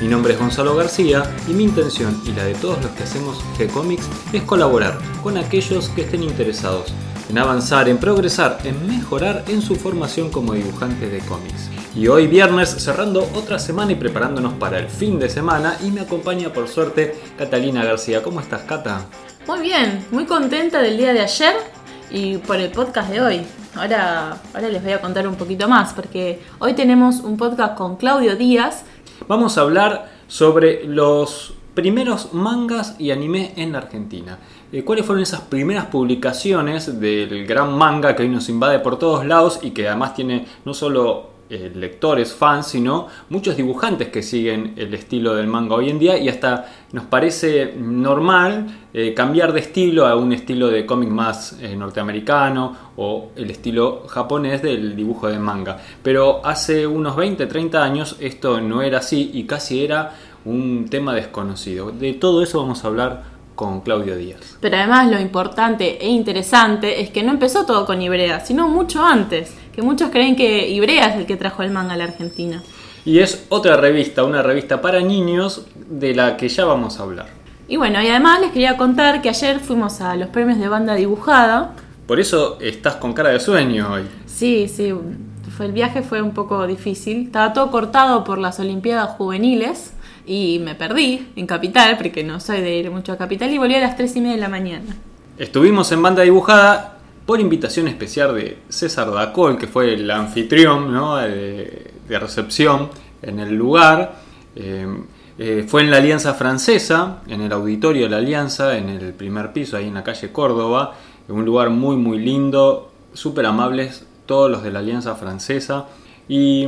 Mi nombre es Gonzalo García y mi intención y la de todos los que hacemos G-Comics es colaborar con aquellos que estén interesados en avanzar, en progresar, en mejorar en su formación como dibujante de cómics. Y hoy viernes cerrando otra semana y preparándonos para el fin de semana y me acompaña por suerte Catalina García. ¿Cómo estás, Cata? Muy bien, muy contenta del día de ayer y por el podcast de hoy. Ahora, ahora les voy a contar un poquito más porque hoy tenemos un podcast con Claudio Díaz. Vamos a hablar sobre los primeros mangas y anime en la Argentina. Eh, ¿Cuáles fueron esas primeras publicaciones del gran manga que hoy nos invade por todos lados y que además tiene no solo eh, lectores, fans, sino muchos dibujantes que siguen el estilo del manga hoy en día y hasta nos parece normal eh, cambiar de estilo a un estilo de cómic más eh, norteamericano o el estilo japonés del dibujo de manga. Pero hace unos 20, 30 años esto no era así y casi era un tema desconocido. De todo eso vamos a hablar con Claudio Díaz. Pero además lo importante e interesante es que no empezó todo con Ibrea, sino mucho antes, que muchos creen que Ibrea es el que trajo el manga a la Argentina. Y es otra revista, una revista para niños de la que ya vamos a hablar. Y bueno, y además les quería contar que ayer fuimos a los premios de banda dibujada. Por eso estás con cara de sueño hoy. Sí, sí, fue, el viaje fue un poco difícil. Estaba todo cortado por las Olimpiadas Juveniles y me perdí en Capital, porque no soy de ir mucho a Capital, y volví a las 3 y media de la mañana. Estuvimos en banda dibujada por invitación especial de César Dacol, que fue el anfitrión de, recepción en el lugar. Eh, eh, fue en la Alianza Francesa, en el auditorio de la Alianza, en el primer piso, ahí en la calle Córdoba. Un lugar muy, muy lindo, súper amables todos los de la Alianza Francesa. Y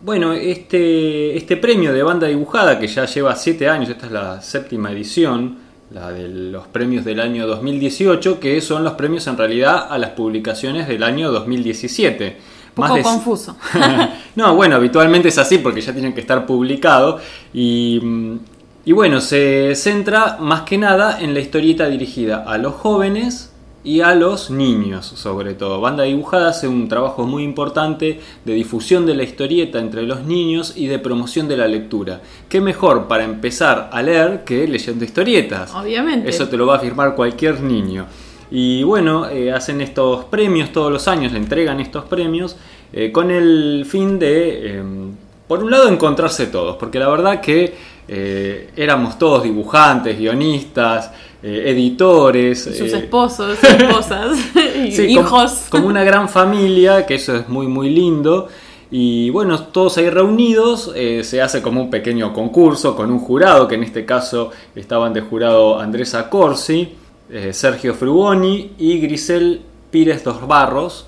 bueno, este, este premio de banda dibujada que ya lleva 7 años, esta es la séptima edición, la de los premios del año 2018, que son los premios en realidad a las publicaciones del año 2017. Un poco confuso. no, bueno, habitualmente es así porque ya tienen que estar publicados y, y bueno, se centra más que nada en la historieta dirigida a los jóvenes y a los niños sobre todo. Banda Dibujada hace un trabajo muy importante de difusión de la historieta entre los niños y de promoción de la lectura. ¿Qué mejor para empezar a leer que leyendo historietas? Obviamente. Eso te lo va a afirmar cualquier niño. Y bueno, eh, hacen estos premios todos los años, le entregan estos premios eh, con el fin de, em, por un lado, encontrarse todos, porque la verdad que eh, éramos todos dibujantes, guionistas, eh, editores. Sus eh, esposos, esposas, hijos. Como, una gran familia, que eso es muy, muy lindo. Y bueno, todos ahí reunidos, eh, se hace como un pequeño concurso con un jurado, que en este caso estaban de jurado Andrés Acorsi, Sergio Frugoni y Grisel Pires Dos Barros,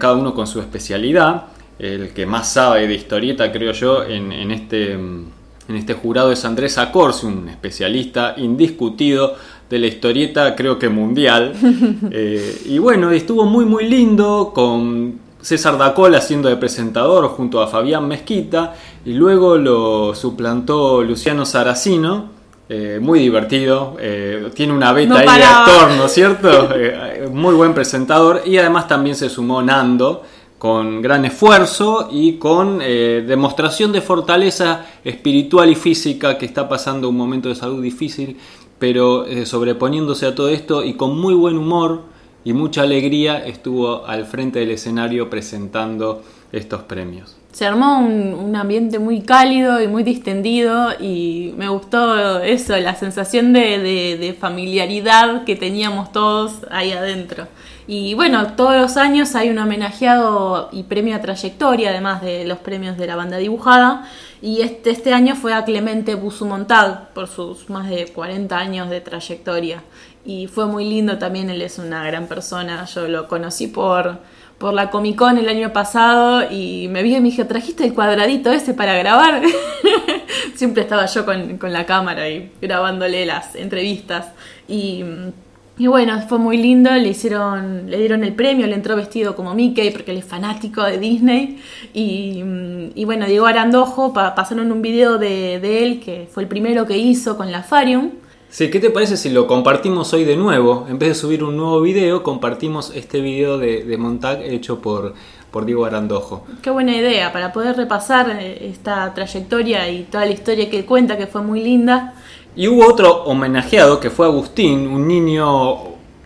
cada uno con su especialidad. El que más sabe de historieta, creo yo, en, en este, en este jurado es Andrés Acorsi, un especialista indiscutido de la historieta, creo que mundial. Eh, y bueno, estuvo muy muy lindo con César Dacol haciendo de presentador junto a Fabián Mezquita y luego lo suplantó Luciano Saracino. Eh, muy divertido, eh, tiene una beta ahí de actor, ¿no es cierto? muy buen presentador y además también se sumó Nando con gran esfuerzo y con demostración de fortaleza espiritual y física que está pasando un momento de salud difícil pero eh, sobreponiéndose a todo esto y con muy buen humor y mucha alegría estuvo al frente del escenario presentando estos premios. Se armó un, ambiente muy cálido y muy distendido y me gustó eso, la sensación de, familiaridad que teníamos todos ahí adentro. Y bueno, todos los años hay un homenajeado y premio a trayectoria, además de los premios de la banda dibujada. Y este, este año fue a Clemente Busumontag por sus más de 40 años de trayectoria. Y fue muy lindo también, él es una gran persona. Yo lo conocí por, por la Comic Con el año pasado y me vi y me dije, ¿trajiste el cuadradito ese para grabar? siempre estaba yo con, con la cámara y grabándole las entrevistas. Y, y bueno, fue muy lindo, le hicieron, le dieron el premio, le entró vestido como Mickey porque él es fanático de Disney. Y, y bueno, Diego Arandojo pa- pasaron un video de, de él, que fue el primero que hizo con la Farium. Sí, ¿qué te parece si lo compartimos hoy de nuevo? En vez de subir un nuevo video, compartimos este video de, de Montag hecho por, por Diego Arandojo. Qué buena idea para poder repasar eh, esta trayectoria y toda la historia que cuenta, que fue muy linda. Y hubo otro homenajeado que fue Agustín, un niño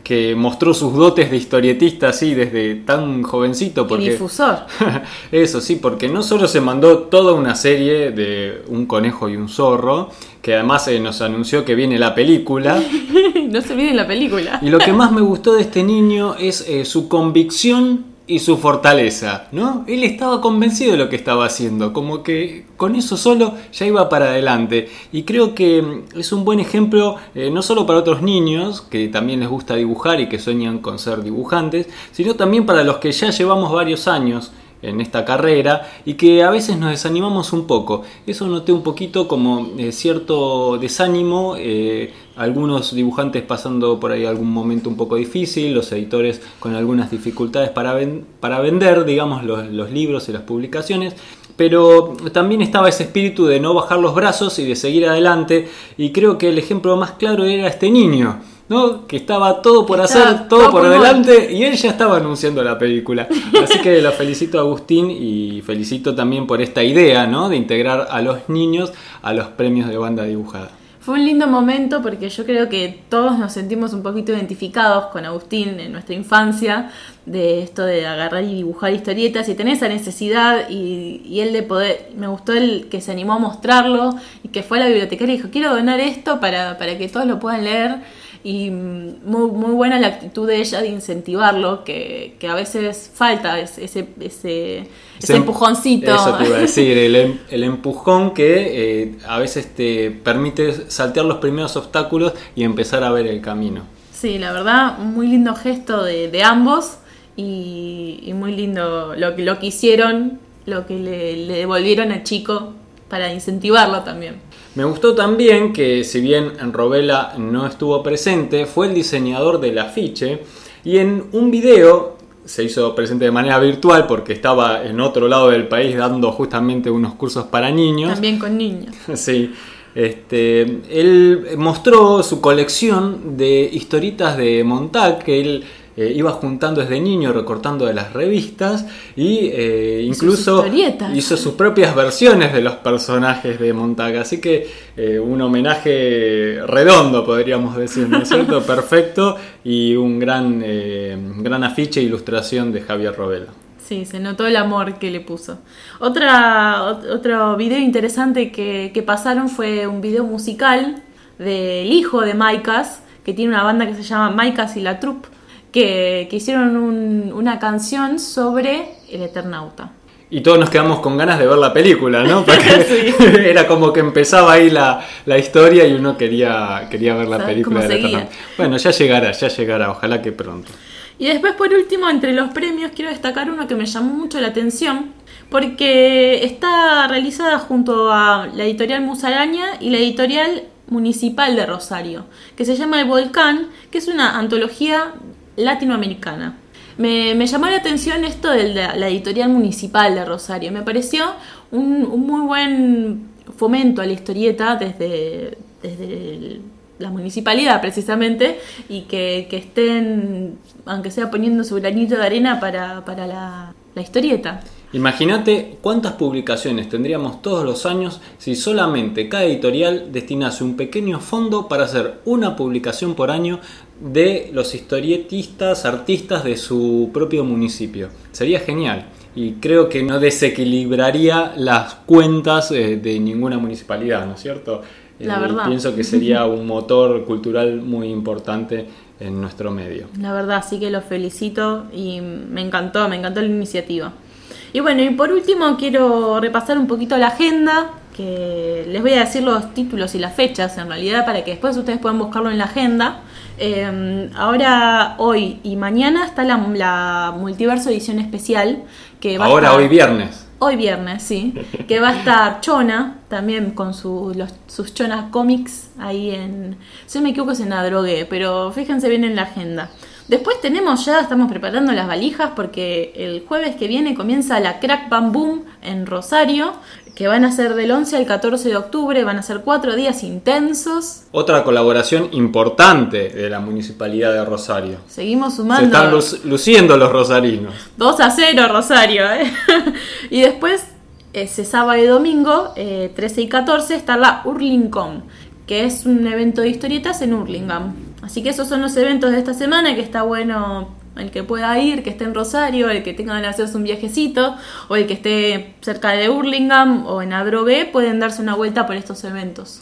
que mostró sus dotes de historietista así desde tan jovencito. Y Porque... difusor. Eso sí, porque no solo se mandó toda una serie de un conejo y un zorro, que además eh, nos anunció que viene la película. no se olviden la película. Y lo que más me gustó de este niño es eh, su convicción y su fortaleza, ¿no? Él estaba convencido de lo que estaba haciendo, como que con eso solo ya iba para adelante. Y creo que mm, es un buen ejemplo eh, no solo para otros niños que también les gusta dibujar y que sueñan con ser dibujantes, sino también para los que ya llevamos varios años en esta carrera y que a veces nos desanimamos un poco. Eso noté un poquito como eh, cierto desánimo, eh, algunos dibujantes pasando por ahí algún momento un poco difícil, los editores con algunas dificultades para, para vender, digamos, los, los libros y las publicaciones. Pero también estaba ese espíritu de no bajar los brazos y de seguir adelante. Y creo que el ejemplo más claro era este niño, ¿no? Que estaba todo por Estaba hacer, todo todo por delante y él ya estaba anunciando la película. Así que lo felicito a Agustín y felicito también por esta idea, ¿no? De integrar a los niños a los premios de banda dibujada. Fue un lindo momento porque yo creo que todos nos sentimos un poquito identificados con Agustín en nuestra infancia, de esto de agarrar y dibujar historietas y tener esa necesidad y, y él de poder, me gustó el que se animó a mostrarlo y que fue a la bibliotecaria y dijo, quiero donar esto para, para que todos lo puedan leer y muy, muy buena la actitud de ella de incentivarlo, que, que a veces falta ese, ese, ese, ese empujoncito. Eso te iba a decir, el, em- el empujón que eh, a veces te permite saltear los primeros obstáculos y empezar a ver el camino. Sí, la verdad, un muy lindo gesto de, de ambos y, y muy lindo lo, que- lo que hicieron, lo que le, le devolvieron al chico para incentivarlo también. Me gustó también que si bien Robela no estuvo presente, fue el diseñador del afiche y en un video se hizo presente de manera virtual porque estaba en otro lado del país dando justamente unos cursos para niños. También con niños. Sí. Este, él mostró su colección de historitas de Montag que él eh, iba juntando desde niño, recortando de las revistas y eh, sus incluso hizo sus propias versiones de los personajes de Montag. Así que eh, un homenaje redondo, podríamos decir, ¿no es cierto? Perfecto y un gran, eh, gran afiche e ilustración de Javier Robela. Sí, se notó el amor que le puso. Otra, otro video interesante que, que pasaron fue un video musical del hijo de Maikas, que tiene una banda que se llama Maikas y la Troupe, que, que hicieron un- una canción sobre el Eternauta. Y todos nos quedamos con ganas de ver la película, ¿no? Porque era como que empezaba ahí la, la historia y uno quería, quería ver la ¿Sabes película cómo de la seguía? Eternauta. Bueno, ya llegará, ya llegará, ojalá que pronto. Y después, por último, entre los premios, quiero destacar uno que me llamó mucho la atención, porque está realizada junto a la editorial Musaraña y la editorial municipal de Rosario, que se llama El Volcán, que es una antología latinoamericana. Me, llamó la atención esto de la, editorial municipal de Rosario. Me pareció un, muy buen fomento a la historieta desde, desde la municipalidad precisamente y que, que estén, aunque sea poniendo su granito de arena para, para la, la historieta. Imagínate cuántas publicaciones tendríamos todos los años si solamente cada editorial destinase un pequeño fondo para hacer una publicación por año de los historietistas, artistas de su propio municipio. Sería genial y creo que no desequilibraría las cuentas eh, de ninguna municipalidad, ¿no es cierto? La Eh, verdad. Pienso que sería un motor cultural muy importante en nuestro medio. La verdad, sí que los felicito y me encantó, me encantó la iniciativa. Y bueno, y por último quiero repasar un poquito la agenda, que les voy a decir los títulos y las fechas en realidad para que después ustedes puedan buscarlo en la agenda. Eh, ahora, hoy y mañana está la, la Multiverso Edición Especial. Que va a Ahora, estar- hoy viernes. Hoy viernes, sí. Que va a estar Chona, también con su, los, sus Chona Comics ahí en, si no me equivoco es en Adrogué, pero fíjense bien en la agenda. Después tenemos ya, estamos preparando las valijas porque el jueves que viene comienza la Crack Bam Boom en Rosario, que van a ser del 11 al 14 de octubre, van a ser cuatro días intensos. Otra colaboración importante de la Municipalidad de Rosario. Seguimos sumando. Se están luciendo los rosarinos. 2 a 0 Rosario. ¿eh? y después, ese sábado y domingo, 13 eh, y 14, está la Hurlingham, que es un evento de historietas en Hurlingham. Así que esos son los eventos de esta semana que está bueno el que pueda ir, que esté en Rosario, el que tenga ganas de hacerse un viajecito, o el que esté cerca de Hurlingham o en Adrogué, pueden darse una vuelta por estos eventos.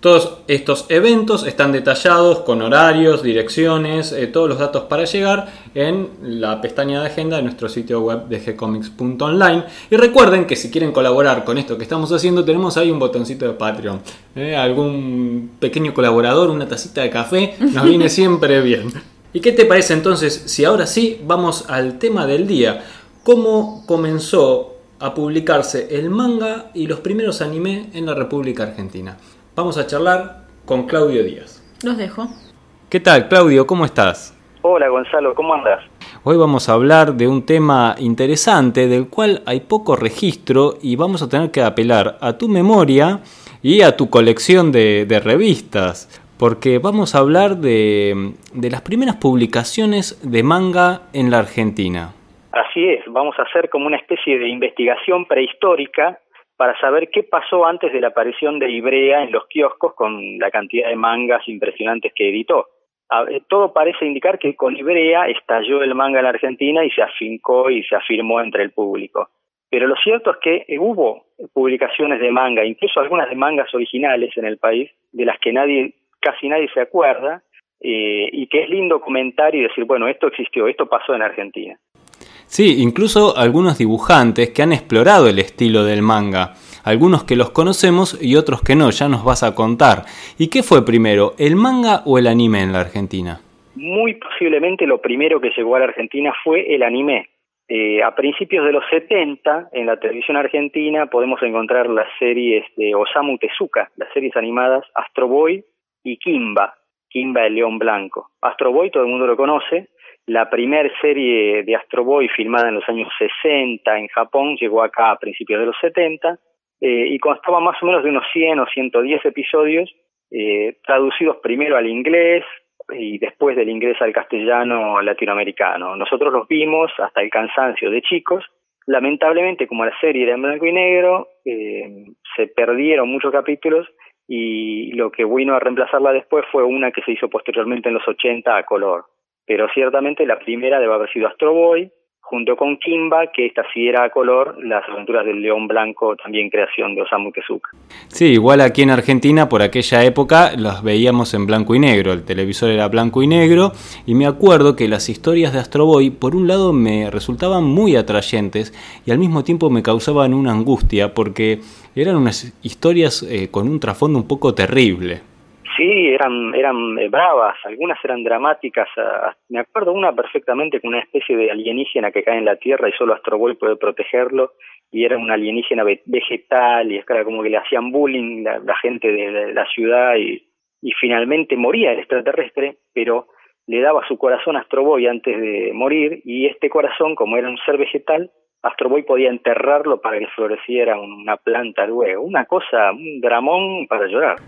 Todos estos eventos están detallados con horarios, direcciones, eh, todos los datos para llegar en la pestaña de agenda de nuestro sitio web de gcomics.online. Y recuerden que si quieren colaborar con esto que estamos haciendo, tenemos ahí un botoncito de Patreon. Eh, algún pequeño colaborador, una tacita de café, nos viene siempre bien. ¿Y qué te parece entonces si ahora sí vamos al tema del día? ¿Cómo comenzó a publicarse el manga y los primeros anime en la República Argentina? Vamos a charlar con Claudio Díaz. Los dejo. ¿Qué tal, Claudio? ¿Cómo estás? Hola, Gonzalo, ¿cómo andas? Hoy vamos a hablar de un tema interesante del cual hay poco registro y vamos a tener que apelar a tu memoria y a tu colección de, de revistas, porque vamos a hablar de, de las primeras publicaciones de manga en la Argentina. Así es, vamos a hacer como una especie de investigación prehistórica para saber qué pasó antes de la aparición de Ibrea en los kioscos con la cantidad de mangas impresionantes que editó. Todo parece indicar que con Ibrea estalló el manga en la Argentina y se afincó y se afirmó entre el público. Pero lo cierto es que hubo publicaciones de manga, incluso algunas de mangas originales en el país, de las que nadie, casi nadie se acuerda, eh, y que es lindo comentar y decir, bueno, esto existió, esto pasó en Argentina. Sí, incluso algunos dibujantes que han explorado el estilo del manga. Algunos que los conocemos y otros que no, ya nos vas a contar. ¿Y qué fue primero, el manga o el anime en la Argentina? Muy posiblemente lo primero que llegó a la Argentina fue el anime. Eh, a principios de los 70, en la televisión argentina, podemos encontrar las series de Osamu Tezuka, las series animadas Astro Boy y Kimba, Kimba el León Blanco. Astro Boy todo el mundo lo conoce, la primera serie de Astro Boy filmada en los años 60 en Japón llegó acá a principios de los 70 eh, y constaba más o menos de unos 100 o 110 episodios eh, traducidos primero al inglés y después del inglés al castellano latinoamericano. Nosotros los vimos hasta el cansancio de chicos. Lamentablemente, como la serie era en blanco y negro, eh, se perdieron muchos capítulos y lo que vino a reemplazarla después fue una que se hizo posteriormente en los 80 a color. Pero ciertamente la primera debe haber sido Astro Boy, junto con Kimba, que esta sí era a color, las aventuras del León Blanco, también creación de Osamu Tezuka. Sí, igual aquí en Argentina, por aquella época, las veíamos en blanco y negro, el televisor era blanco y negro, y me acuerdo que las historias de Astro Boy, por un lado, me resultaban muy atrayentes y al mismo tiempo me causaban una angustia, porque eran unas historias eh, con un trasfondo un poco terrible. Sí, eran, eran eh, bravas, algunas eran dramáticas. me acuerdo una perfectamente con una especie de alienígena que cae en la Tierra y solo Astro Boy puede protegerlo, y era una alienígena vegetal, y es como que le hacían bullying la, la gente de la, ciudad, y finalmente moría el extraterrestre, pero le daba su corazón a Astro Boy antes de morir, y este corazón, como era un ser vegetal, Astro Boy podía enterrarlo para que floreciera una planta luego. Una cosa, un dramón para llorar.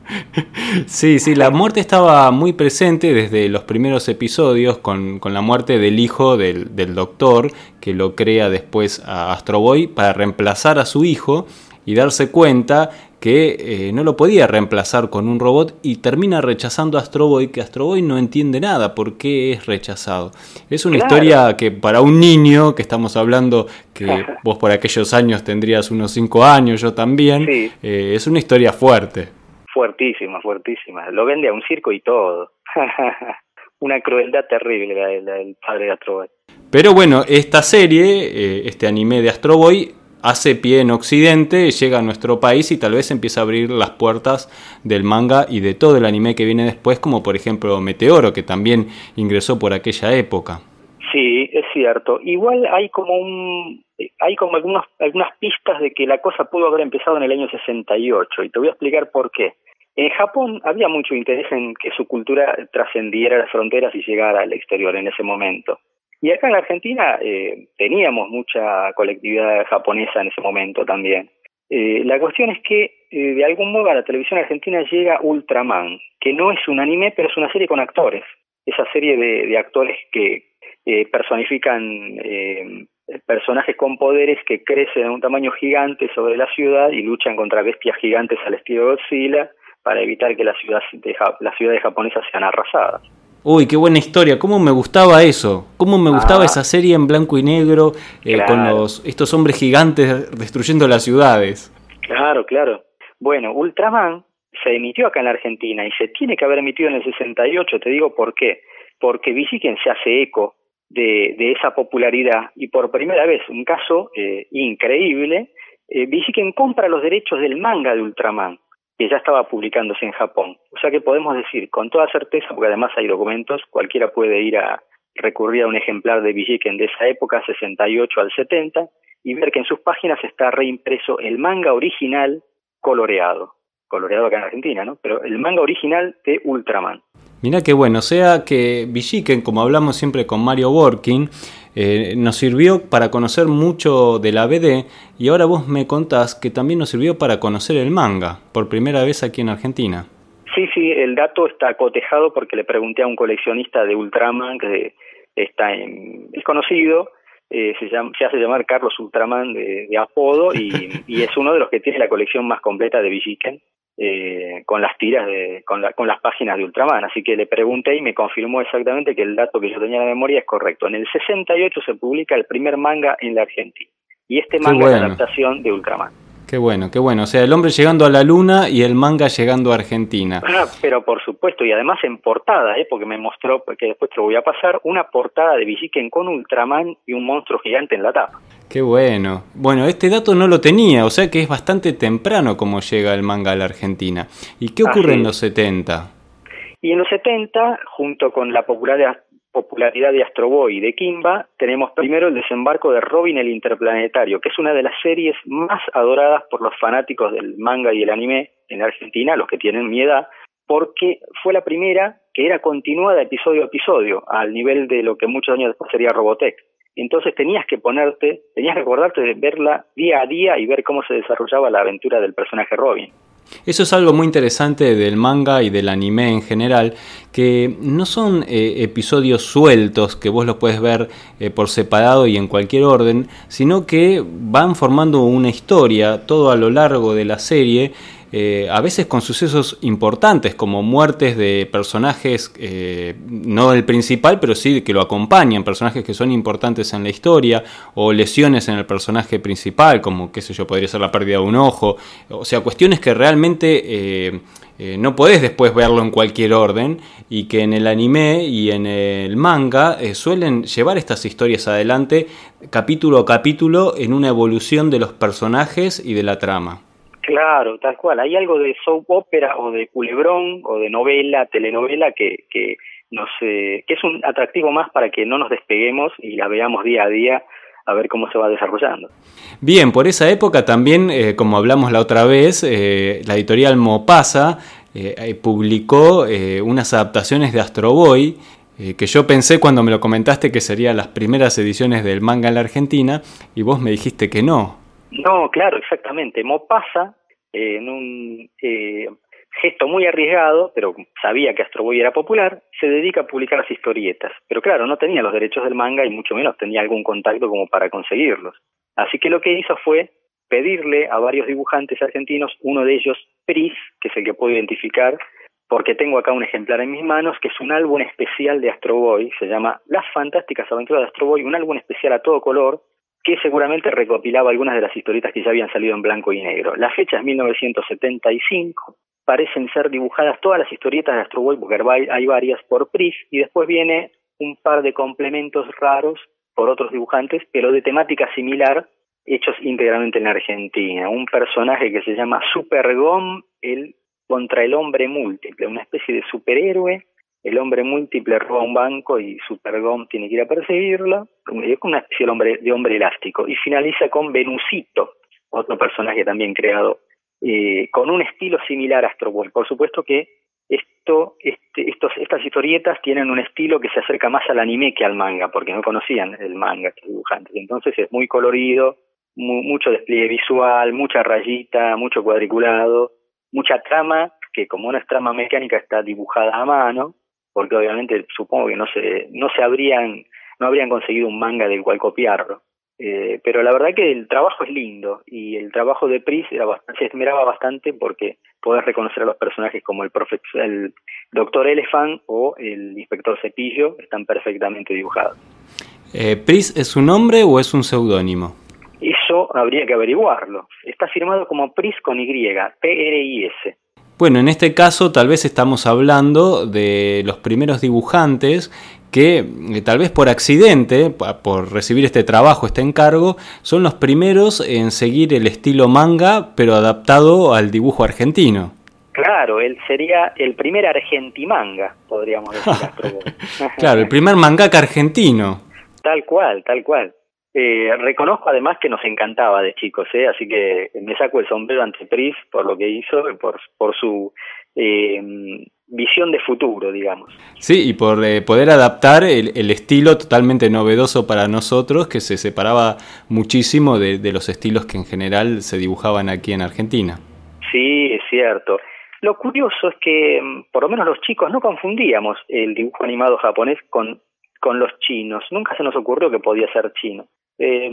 Sí, sí, la muerte estaba muy presente desde los primeros episodios con, con la muerte del hijo del, del, doctor que lo crea después a Astro Boy para reemplazar a su hijo y darse cuenta que eh, no lo podía reemplazar con un robot y termina rechazando a Astro Boy, que Astro Boy no entiende nada por qué es rechazado. Es una historia que para un niño, que estamos hablando que vos por aquellos años tendrías unos 5 años, yo también, eh, es una historia fuerte. Fuertísima, fuertísima. Lo vende a un circo y todo. una crueldad terrible la, del padre de Astro Boy. Pero bueno, esta serie, eh, este anime de Astro Boy, hace pie en Occidente, llega a nuestro país y tal vez empieza a abrir las puertas del manga y de todo el anime que viene después, como por ejemplo Meteoro, que también ingresó por aquella época. Sí, es cierto. Igual hay como un hay como algunos, algunas pistas de que la cosa pudo haber empezado en el año 68 y te voy a explicar por qué. En Japón había mucho interés en que su cultura trascendiera las fronteras y llegara al exterior en ese momento. Y acá en la Argentina eh, teníamos mucha colectividad japonesa en ese momento también. Eh, la cuestión es que eh, de algún modo a la televisión argentina llega Ultraman, que no es un anime, pero es una serie con actores. Esa serie de, actores que eh, personifican eh, personajes con poderes que crecen a un tamaño gigante sobre la ciudad y luchan contra bestias gigantes al estilo Godzilla para evitar que las ciudades, de, las ciudades japonesas sean arrasadas. Uy, qué buena historia. ¿Cómo me gustaba eso? ¿Cómo me gustaba ah. esa serie en blanco y negro eh, con los, estos hombres gigantes destruyendo las ciudades? Claro, claro. Bueno, Ultraman se emitió acá en la Argentina y se tiene que haber emitido en el 68. Te digo por qué. Porque quien se hace eco de, de, esa popularidad y por primera vez, un caso eh, increíble, eh, compra los derechos del manga de Ultraman, que ya estaba publicándose en Japón. O sea que podemos decir con toda certeza, porque además hay documentos, cualquiera puede ir a recurrir a un ejemplar de Visiken de esa época, 68 al 70, y ver que en sus páginas está reimpreso el manga original coloreado. Coloreado acá en Argentina, ¿no? Pero el manga original de Ultraman. Mira qué bueno, o sea que Villiquen, como hablamos siempre con Mario Borkin, eh, nos sirvió para conocer mucho de la BD y ahora vos me contás que también nos sirvió para conocer el manga, por primera vez aquí en Argentina. Sí, sí, el dato está cotejado porque le pregunté a un coleccionista de Ultraman que está en, es conocido, eh, se, llama, se hace llamar Carlos Ultraman de, apodo y, y, es uno de los que tiene la colección más completa de Villiquen eh, con las tiras de, con, con las páginas de Ultraman. Así que le pregunté y me confirmó exactamente que el dato que yo tenía en la memoria es correcto. En el 68 se publica el primer manga en la Argentina. Y este manga es la adaptación de Ultraman. Qué bueno, qué bueno. O sea, el hombre llegando a la luna y el manga llegando a Argentina. Ah, pero por supuesto, y además en portada, ¿eh? porque me mostró, que después te lo voy a pasar, una portada de Villiquen con Ultraman y un monstruo gigante en la tapa. Qué bueno. Bueno, este dato no lo tenía, o sea que es bastante temprano como llega el manga a la Argentina. ¿Y qué ocurre en los 70? Y en los 70, junto con la popularidad popularidad de Astro Boy y de Kimba, tenemos primero el desembarco de Robin el Interplanetario, que es una de las series más adoradas por los fanáticos del manga y el anime en Argentina, los que tienen mi edad, porque fue la primera que era continuada episodio a episodio, al nivel de lo que muchos años después sería Robotech. Entonces tenías que ponerte, tenías que acordarte de verla día a día y ver cómo se desarrollaba la aventura del personaje Robin. Eso es algo muy interesante del manga y del anime en general, que no son eh, episodios sueltos que vos los puedes ver eh, por separado y en cualquier orden, sino que van formando una historia todo a lo largo de la serie eh, a veces con sucesos importantes como muertes de personajes, eh, no el principal, pero sí que lo acompañan, personajes que son importantes en la historia, o lesiones en el personaje principal, como qué sé yo, podría ser la pérdida de un ojo, o sea, cuestiones que realmente eh, no podés después verlo en cualquier orden y que en el anime y en el manga suelen llevar estas historias adelante capítulo a capítulo en una evolución de los personajes y de la trama. Claro, tal cual. Hay algo de soap opera o de culebrón o de novela, telenovela que, que, nos, eh, que es un atractivo más para que no nos despeguemos y la veamos día a día a ver cómo se va desarrollando. Bien, por esa época también, eh, como hablamos la otra vez, eh, la editorial Mopasa publicó unas adaptaciones de Astro Boy que yo pensé cuando me lo comentaste que serían las primeras ediciones del manga en la Argentina y vos me dijiste que no. No, claro, exactamente. Mopasa, eh, en un eh, gesto muy arriesgado, pero sabía que Astro Boy era popular, se dedica a publicar las historietas. Pero claro, no tenía los derechos del manga y mucho menos tenía algún contacto como para conseguirlos. Así que lo que hizo fue pedirle a varios dibujantes argentinos, uno de ellos, Pris, que es el que puedo identificar, porque tengo acá un ejemplar en mis manos, que es un álbum especial de Astro Boy, se llama Las Fantásticas Aventuras de Astro Boy, un álbum especial a todo color, que seguramente recopilaba algunas de las historietas que ya habían salido en blanco y negro. La fecha es 1975, parecen ser dibujadas todas las historietas de Astro Boy, porque hay varias por Pris, y después viene un par de complementos raros por otros dibujantes, pero de temática similar, hechos íntegramente en Argentina. Un personaje que se llama Supergom, el contra el hombre múltiple, una especie de superhéroe el hombre múltiple roba un banco y Supergom tiene que ir a perseguirlo, es una especie de hombre, elástico, y finaliza con Venusito, otro personaje también creado, eh, con un estilo similar a Astro Boy. Por supuesto que esto, este, estos, estas historietas tienen un estilo que se acerca más al anime que al manga, porque no conocían el manga, estos dibujantes. Entonces es muy colorido, mucho despliegue visual, mucha rayita, mucho cuadriculado, mucha trama, que como una trama mecánica está dibujada a mano, porque obviamente supongo que no se, no se habrían, no habrían conseguido un manga del cual copiarlo. Eh, pero la verdad que el trabajo es lindo y el trabajo de Pris era se esmeraba bastante porque podés reconocer a los personajes como el, el doctor Elephant o el inspector Cepillo, están perfectamente dibujados. Eh, ¿Pris es un nombre o es un seudónimo? Eso habría que averiguarlo. Está firmado como Pris con Y, P-R-I-S. Bueno, en este caso tal vez estamos hablando de los primeros dibujantes que eh, tal vez por accidente, por recibir este trabajo, este encargo, son los primeros en seguir el estilo manga, pero adaptado al dibujo argentino. Claro, él sería el primer argentimanga, podríamos decir. claro, el primer mangaka argentino. Tal cual, tal cual. Eh, reconozco además que nos encantaba de chicos, ¿eh? así que me saco el sombrero ante Pris por lo que hizo, por, por su eh, visión de futuro, digamos. Sí, y por eh, poder adaptar el, estilo totalmente novedoso para nosotros, que se separaba muchísimo de, de los estilos que en general se dibujaban aquí en Argentina. Sí, es cierto. Lo curioso es que, mm, por lo menos los chicos, no confundíamos el dibujo animado japonés con, con los chinos. Nunca se nos ocurrió que podía ser chino. Eh,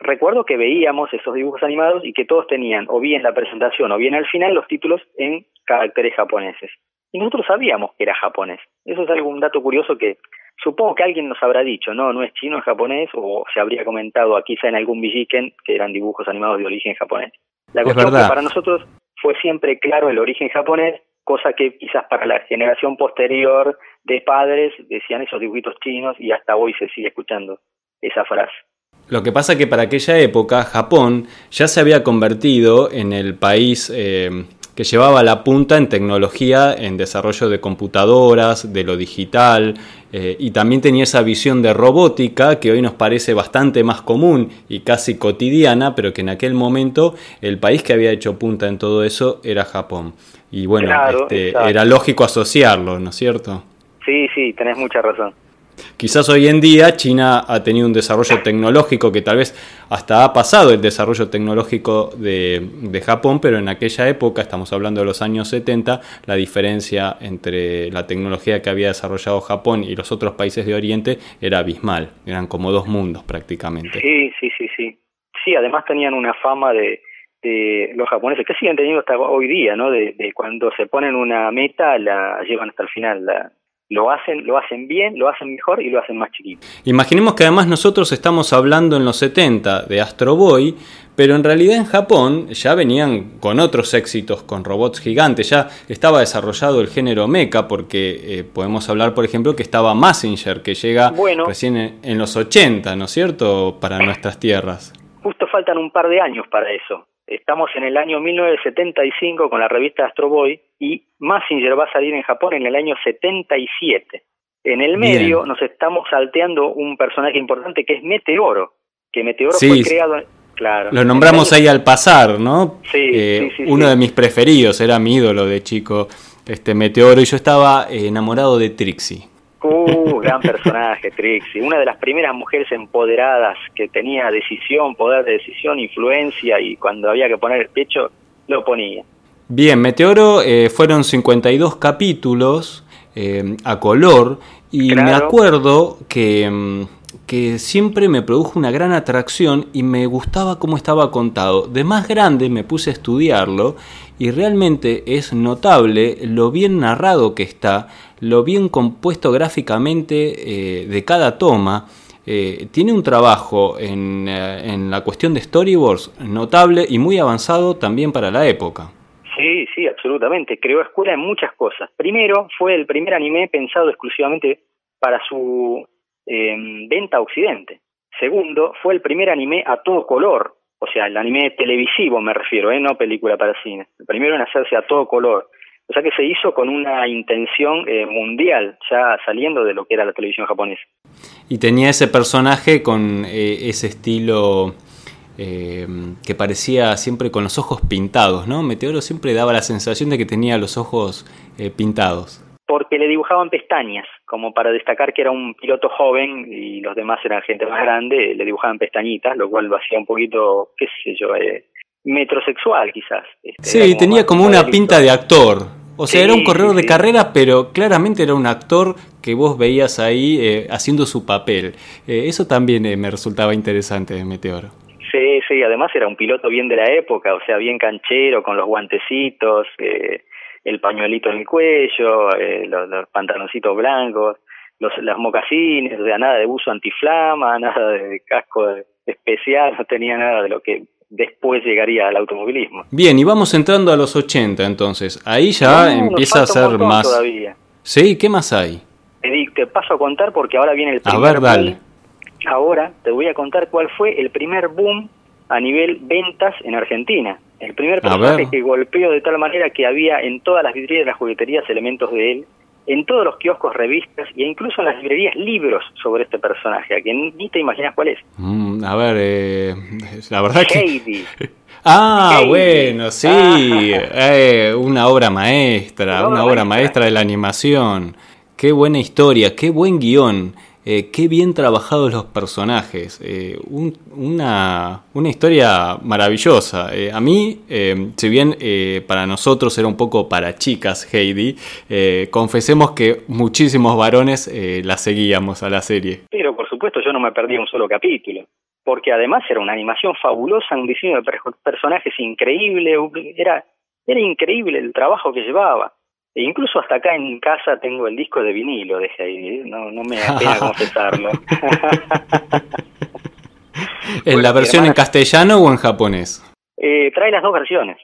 recuerdo que veíamos esos dibujos animados y que todos tenían o bien la presentación o bien al final los títulos en caracteres japoneses. Y nosotros sabíamos que era japonés. Eso es algún dato curioso que supongo que alguien nos habrá dicho, no, no es chino, es japonés, o se habría comentado quizá en algún Bijiken que eran dibujos animados de origen japonés. La cuestión que para nosotros fue siempre claro el origen japonés, cosa que quizás para la generación posterior de padres decían esos dibujitos chinos y hasta hoy se sigue escuchando esa frase. Lo que pasa que para aquella época Japón ya se había convertido en el país eh, que llevaba la punta en tecnología, en desarrollo de computadoras, de lo digital, eh, y también tenía esa visión de robótica que hoy nos parece bastante más común y casi cotidiana, pero que en aquel momento el país que había hecho punta en todo eso era Japón. Y bueno, este, era lógico asociarlo, ¿no es cierto? Sí, sí, tenés mucha razón. Quizás hoy en día China ha tenido un desarrollo tecnológico que tal vez hasta ha pasado el desarrollo tecnológico de, Japón, pero en aquella época, estamos hablando de los años 70, la diferencia entre la tecnología que había desarrollado Japón y los otros países de Oriente era abismal, eran como dos mundos prácticamente. Sí, sí, sí, sí. Sí, además tenían una fama de, los japoneses, que siguen teniendo hasta hoy día, ¿no? De, de, cuando se ponen una meta, la llevan hasta el final, la, lo hacen, lo hacen bien, lo hacen mejor y lo hacen más chiquito. Imaginemos que además nosotros estamos hablando en los 70 de Astro Boy, pero en realidad en Japón ya venían con otros éxitos, con robots gigantes, ya estaba desarrollado el género mecha, porque eh, podemos hablar, por ejemplo, que estaba Massinger, que llega recién en, en los 80, ¿no es cierto?, para nuestras tierras. Justo faltan un par de años para eso. Estamos en el año 1975 con la revista Astro Boy y Massinger va a salir en Japón en el año 77. En el medio nos estamos salteando un personaje importante que es Meteoro, que Meteoro fue creado... Claro, Lo nombramos ahí al pasar, ¿no? Eh, sí, sí, Uno de mis preferidos, era mi ídolo de chico, este Meteoro, y yo estaba eh, enamorado de Trixie. Uh, gran personaje, Trixie. Una de las primeras mujeres empoderadas que tenía decisión, poder de decisión, influencia y cuando había que poner el pecho, lo ponía. Bien, Meteoro eh, fueron 52 capítulos eh, a color y me acuerdo que, mm, que siempre me produjo una gran atracción y me gustaba cómo estaba contado. De más grande me puse a estudiarlo y realmente es notable lo bien narrado que está, lo bien compuesto gráficamente eh, de cada toma. Eh, tiene un trabajo en, eh, en, la cuestión de storyboards notable y muy avanzado también para la época. Sí, sí, absolutamente. Creó escuela en muchas cosas. Primero, fue el primer anime pensado exclusivamente para su venta a Occidente. Segundo, fue el primer anime a todo color, o sea, el anime televisivo me refiero, ¿eh? no película para cine. El primero en hacerse a todo color. O sea que se hizo con una intención eh, mundial, ya saliendo de lo que era la televisión japonesa. Y tenía ese personaje con eh, ese estilo eh, que parecía siempre con los ojos pintados, ¿no? Meteoro siempre daba la sensación de que tenía los ojos pintados. Porque le dibujaban pestañas, como para destacar que era un piloto joven y los demás eran gente más grande, le dibujaban pestañitas, lo cual lo hacía un poquito, qué sé yo, metrosexual quizás. Este, sí, tenía como una pinta de actor. O sea, era un corredor de carrera, pero claramente era un actor que vos veías ahí eh, haciendo su papel. Eh, eso también eh, me resultaba interesante de Meteoro. Sí, sí, además era un piloto bien de la época, o sea, bien canchero, con los guantecitos, el pañuelito en el cuello, los, pantaloncitos blancos, los, las mocasines, o sea, nada de buzo antiflama, nada de casco especial, no tenía nada de lo que después llegaría al automovilismo. Bien, y vamos entrando a los 80 entonces. Ahí ya empieza a ser más... Todavía. Sí, ¿qué más hay? Te paso a contar porque ahora viene el primer A ver, dale. Ahora te voy a contar cuál fue el primer boom a nivel ventas en Argentina. El primer personaje que golpeó de tal manera que había en todas las vidrieras de las jugueterías elementos de él en todos los kioscos, revistas e incluso en las librerías libros sobre este personaje, a quien ni te imaginas cuál es. Mm, a ver, eh, la verdad Heidi. que... ah, bueno, sí, eh, una obra maestra, una, obra maestra de la animación. Qué buena historia, qué buen guion. Eh, qué bien trabajados los personajes. Eh, una, una, historia maravillosa. Eh, a mí, si bien para nosotros era un poco para chicas Heidi, confesemos que muchísimos varones la seguíamos a la serie. Pero por supuesto yo no me perdí un solo capítulo. Porque además era una animación fabulosa, un diseño de personajes increíble, era, era increíble el trabajo que llevaba. E incluso hasta acá en casa tengo el disco de vinilo de Heidi, no, no me da pena confesarlo. ¿En la versión en castellano o en japonés? Eh, trae las dos versiones.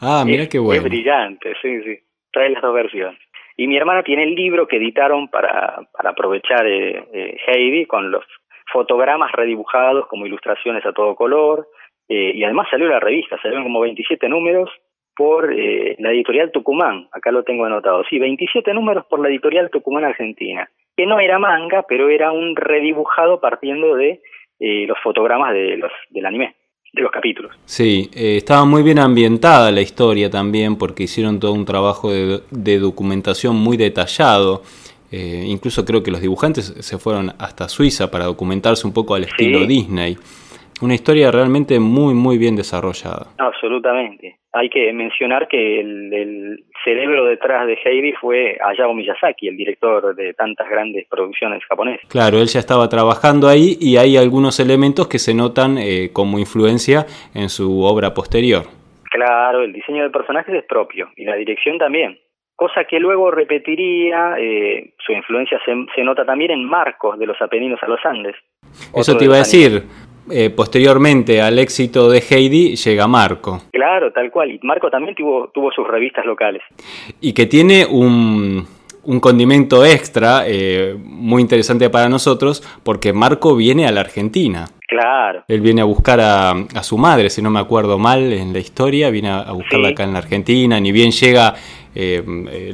Ah, mira qué bueno. Es brillante, sí, sí. Trae las dos versiones. Y mi hermana tiene el libro que editaron para, para aprovechar eh, eh, Heidi con los fotogramas redibujados como ilustraciones a todo color. y además salió la revista, salieron como 27 números por eh, la editorial Tucumán, acá lo tengo anotado, sí, 27 números por la editorial Tucumán Argentina, que no era manga, pero era un redibujado partiendo de eh, los fotogramas de los, del anime, de los capítulos. Sí, eh, estaba muy bien ambientada la historia también, porque hicieron todo un trabajo de, documentación muy detallado. incluso creo que los dibujantes se fueron hasta Suiza para documentarse un poco al estilo Disney. Una historia realmente muy, muy bien desarrollada. Absolutamente. Hay que mencionar que el, cerebro detrás de Heidi fue Hayao Miyazaki, el director de tantas grandes producciones japonesas. Claro, él ya estaba trabajando ahí y hay algunos elementos que se notan eh, como influencia en su obra posterior. Claro, el diseño de personajes es propio y la dirección también. Cosa que luego repetiría, eh, su influencia se, se, nota también en Marcos de los Apeninos a los Andes. Eso te iba a decir, eh, posteriormente al éxito de Heidi llega Marco. Claro, tal cual. Y Marco también tuvo, tuvo sus revistas locales. Y que tiene un, un condimento extra eh, muy interesante para nosotros porque Marco viene a la Argentina. Claro. Él viene a buscar a, a su madre, si no me acuerdo mal en la historia, viene a, buscarla acá en la Argentina, ni bien llega, eh,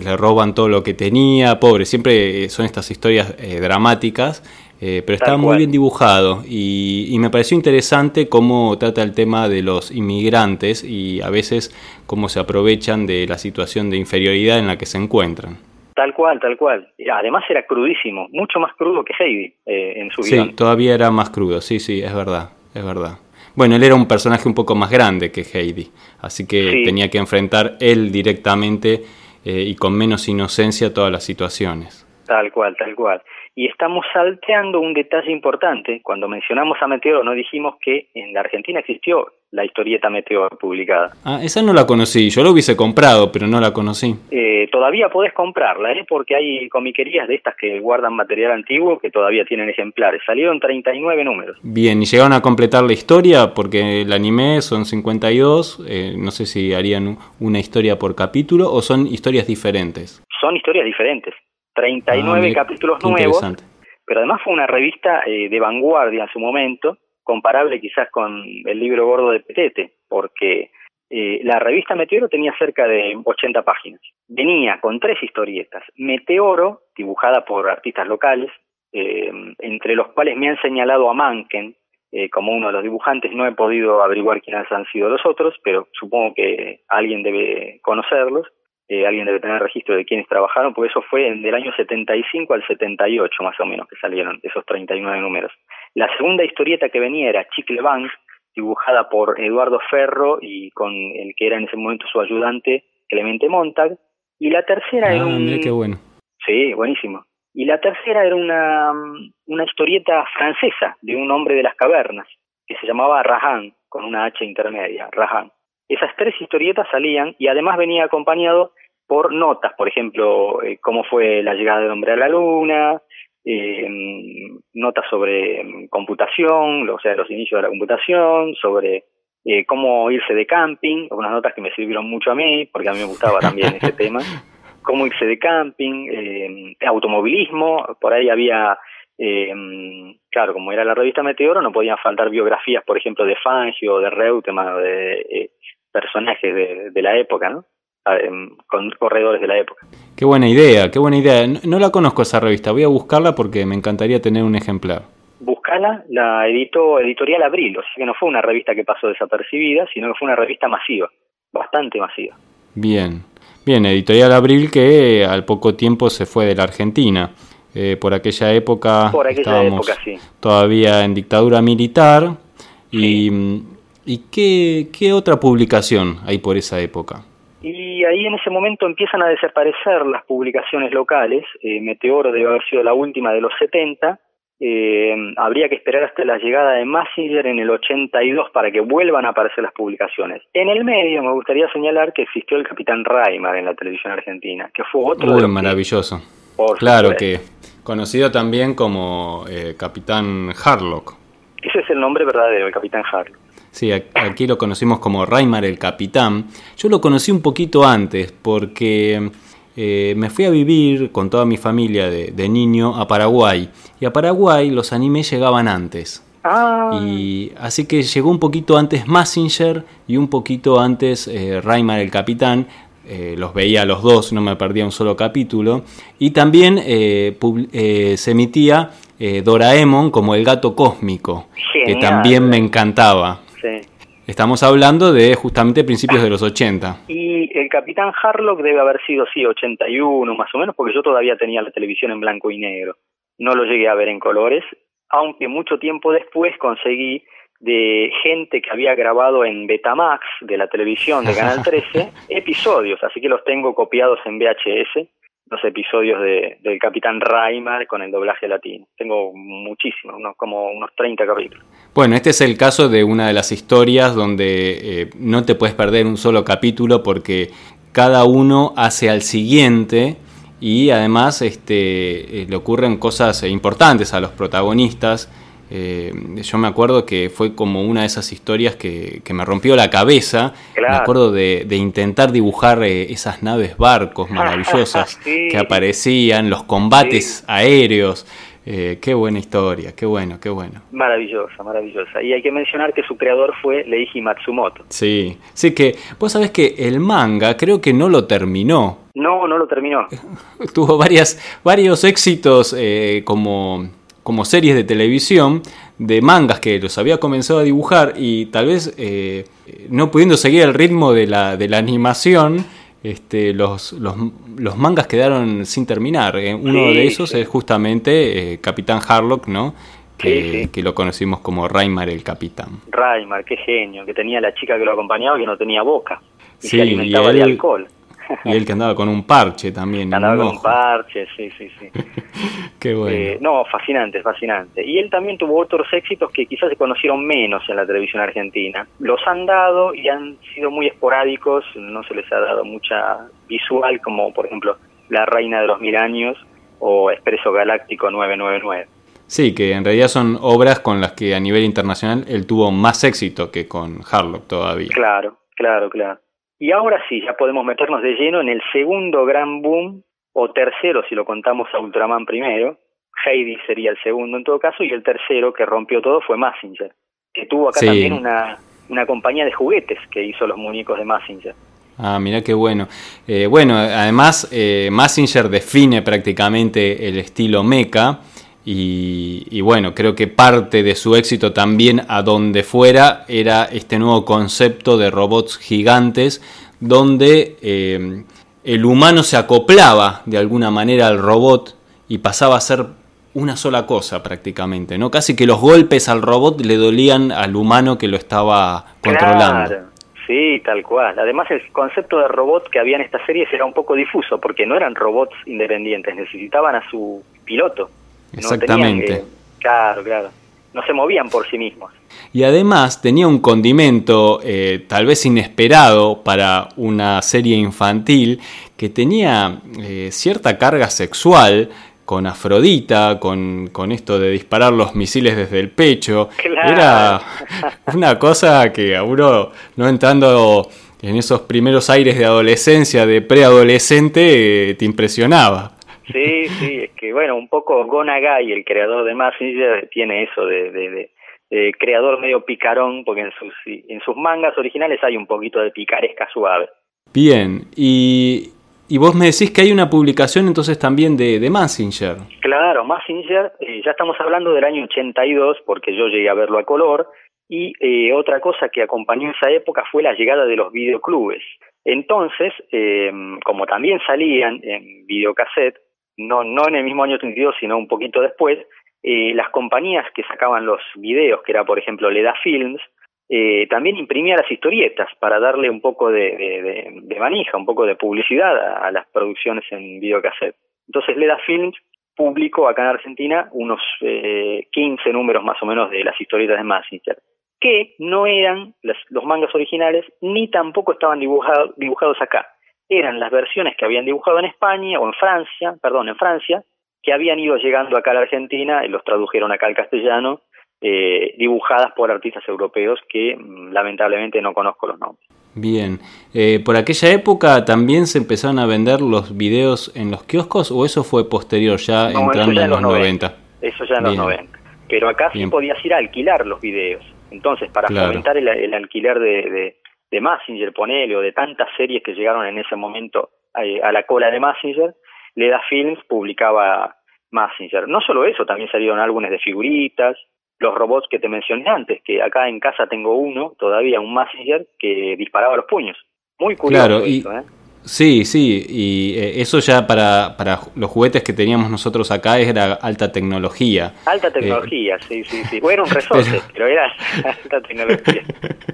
le roban todo lo que tenía, pobre, siempre son estas historias dramáticas eh, pero está muy bien dibujado y, me pareció interesante cómo trata el tema de los inmigrantes y a veces cómo se aprovechan de la situación de inferioridad en la que se encuentran. Tal cual, tal cual. Además era crudísimo, mucho más crudo que Heidi eh, en su vida. Sí, todavía era más crudo, sí, sí, es verdad, es verdad. Bueno, él era un personaje un poco más grande que Heidi, así que tenía que enfrentar él directamente eh, y con menos inocencia todas las situaciones. Tal cual, tal cual y estamos salteando un detalle importante. Cuando mencionamos a Meteor, no dijimos que en la Argentina existió la historieta Meteor publicada. Ah, esa no la conocí. Yo lo hubiese comprado, pero no la conocí. Eh, todavía podés comprarla, ¿eh? porque hay comiquerías de estas que guardan material antiguo que todavía tienen ejemplares. Salieron 39 números. Bien, ¿y llegaron a completar la historia? Porque el anime son 52. Eh, no sé si harían una historia por capítulo o son historias diferentes. Son historias diferentes. 39 ah, capítulos nuevos, pero además fue una revista eh, de vanguardia en su momento, comparable quizás con el libro gordo de Petete, porque eh, la revista Meteoro tenía cerca de 80 páginas. Venía con tres historietas. Meteoro, dibujada por artistas locales, eh, entre los cuales me han señalado a Manken eh, como uno de los dibujantes. No he podido averiguar quiénes han sido los otros, pero supongo que alguien debe conocerlos. Alguien debe tener registro de quiénes trabajaron, porque eso fue del año 75 al 78 más o menos que salieron esos 39 números. La segunda historieta que venía era Chicle Bank, dibujada por Eduardo Ferro y con el que era en ese momento su ayudante, Clemente Montag. Y la tercera ah, era un... qué bueno. Sí, buenísimo. Y la tercera era una, una historieta francesa de un hombre de las cavernas, que se llamaba Rahan, con una H intermedia, Rahan. Esas tres historietas salían y además venía acompañado por notas, por ejemplo, eh, cómo fue la llegada del hombre a la luna, eh, notas sobre mm, computación, o sea, los inicios de la computación, sobre eh, cómo irse de camping, unas notas que me sirvieron mucho a mí, porque a mí me gustaba también ese tema, cómo irse de camping, eh, automovilismo, por ahí había, eh, claro, como era la revista Meteoro, no podían faltar biografías, por ejemplo, de Fangio, de Reutemann, de eh, personajes de, de la época, ¿no? Con corredores de la época. Qué buena idea, qué buena idea. No, la conozco esa revista, voy a buscarla porque me encantaría tener un ejemplar. Buscala, la editó Editorial Abril, o sea que no fue una revista que pasó desapercibida, sino que fue una revista masiva, bastante masiva. Bien, bien, Editorial Abril que al poco tiempo se fue de la Argentina. Eh, por aquella época por aquella época, sí. todavía en dictadura militar. Y, ¿y qué, qué otra publicación hay por esa época? Y ahí en ese momento empiezan a desaparecer las publicaciones locales. Eh, Meteoro debe haber sido la última de los 70. Eh, habría que esperar hasta la llegada de Massinger en el 82 para que vuelvan a aparecer las publicaciones. En el medio me gustaría señalar que existió el Capitán Raimar en la televisión argentina, que fue otro... Uy, maravilloso. claro que conocido también como eh, Capitán Harlock. Ese es el nombre verdadero, el Capitán Harlock. Sí, aquí lo conocimos como Raimar el Capitán. Yo lo conocí un poquito antes porque eh, me fui a vivir con toda mi familia de, niño a Paraguay. Y a Paraguay los animes llegaban antes. Ah. Y así que llegó un poquito antes Massinger y un poquito antes eh, el Capitán. Eh, los veía los dos, no me perdía un solo capítulo. Y también se emitía Doraemon como el gato cósmico, que también me encantaba. Estamos hablando de justamente principios de los 80. Y el Capitán Harlock debe haber sido, sí, 81 más o menos, porque yo todavía tenía la televisión en blanco y negro. No lo llegué a ver en colores, aunque mucho tiempo después conseguí de gente que había grabado en Betamax de la televisión de Canal 13 episodios, así que los tengo copiados en VHS los episodios de, del Capitán Raimar con el doblaje latino. Tengo muchísimos, unos, como unos 30 capítulos. Bueno, este es el caso de una de las historias donde eh, no te puedes perder un solo capítulo porque cada uno hace al siguiente y además este, eh, le ocurren cosas importantes a los protagonistas eh, yo me acuerdo que fue como una de esas historias que, me rompió la cabeza. Me acuerdo de, intentar dibujar eh, esas naves barcos maravillosas que aparecían, los combates aéreos. Eh, qué buena historia, qué bueno, qué bueno. Maravillosa, maravillosa. Y hay que mencionar que su creador fue Leiji Matsumoto. Sí, sí que vos sabés que el manga creo que no lo terminó. No, no lo terminó. Tuvo varias, varios éxitos como como series de televisión de mangas que los había comenzado a dibujar y tal vez eh, no pudiendo seguir el ritmo de la, de la animación, este, los, los, los, mangas quedaron sin terminar. Eh, uno de esos es justamente eh, Capitán Harlock, ¿no? Que, que, lo conocimos como Raimar el Capitán. Raimar, qué genio, que tenía la chica que lo acompañaba que no tenía boca y se alimentaba de alcohol. Y él que andaba con un parche también. Andaba con un parche, sí, sí, sí. Qué bueno. Eh, no, fascinante, fascinante. Y él también tuvo otros éxitos que quizás se conocieron menos en la televisión argentina. Los han dado y han sido muy esporádicos, no se les ha dado mucha visual, como por ejemplo La Reina de los Mil Años o Expreso Galáctico 999. Sí, que en realidad son obras con las que a nivel internacional él tuvo más éxito que con Harlock todavía. Claro, claro, claro. Y ahora sí, ya podemos meternos de lleno en el segundo gran boom, o tercero si lo contamos a Ultraman primero. Heidi sería el segundo en todo caso, y el tercero que rompió todo fue Massinger, que tuvo acá también una, una compañía de juguetes que hizo los muñecos de Massinger. Ah, mira qué bueno. Eh, bueno, además, eh, Massinger define prácticamente el estilo mecha. Y, bueno, creo que parte de su éxito también a donde fuera era este nuevo concepto de robots gigantes donde eh, el humano se acoplaba de alguna manera al robot y pasaba a ser una sola cosa prácticamente, ¿no? Casi que los golpes al robot le dolían al humano que lo estaba controlando. Sí, tal cual. Además, el concepto de robot que había en esta serie era un poco difuso, porque no eran robots independientes, necesitaban a su piloto. Exactamente. claro, claro. No se movían por sí mismos. Y además tenía un condimento eh, tal vez inesperado para una serie infantil que tenía eh, cierta carga sexual con Afrodita, con, con, esto de disparar los misiles desde el pecho. Era una cosa que a uno, no entrando en esos primeros aires de adolescencia, de preadolescente, eh, te impresionaba. Sí, sí, es que bueno, un poco Gonagai, el creador de Massinger, tiene eso de, de, de, creador medio picarón, porque en sus, en sus mangas originales hay un poquito de picaresca suave. Bien, y, y vos me decís que hay una publicación entonces también de, de Massinger. Claro, Massinger, eh, ya estamos hablando del año 82, porque yo llegué a verlo a color, y eh, otra cosa que acompañó esa época fue la llegada de los videoclubes. Entonces, eh, como también salían en videocassette, no, no en el mismo año 32, sino un poquito después, eh, las compañías que sacaban los videos, que era por ejemplo Leda Films, eh, también imprimía las historietas para darle un poco de, de, manija, un poco de publicidad a, las producciones en videocassette. Entonces Leda Films publicó acá en Argentina unos eh, 15 números más o menos de las historietas de Massinger, que no eran los mangas originales ni tampoco estaban dibujados acá eran las versiones que habían dibujado en España o en Francia, perdón, en Francia, que habían ido llegando acá a la Argentina y los tradujeron acá al castellano, eh, dibujadas por artistas europeos que mm, lamentablemente no conozco los nombres. Bien, eh, ¿por aquella época también se empezaron a vender los videos en los kioscos o eso fue posterior, ya entrando en los 90. Eso ya en los 90. Pero acá sí podías ir a alquilar los videos. Entonces, para fomentar el, alquiler de, de Massinger, ponele, o de tantas series que llegaron en ese momento eh, a, la cola de Massinger, Leda Films publicaba Massinger. No solo eso, también salieron álbumes de figuritas, los robots que te mencioné antes, que acá en casa tengo uno, todavía un Massinger, que disparaba los puños. Muy curioso claro, y, ¿eh? Sí, sí, y eh, eso ya para, para los juguetes que teníamos nosotros acá era alta tecnología. Alta eh, tecnología, sí, sí, sí. era un resorte, pero, era alta tecnología.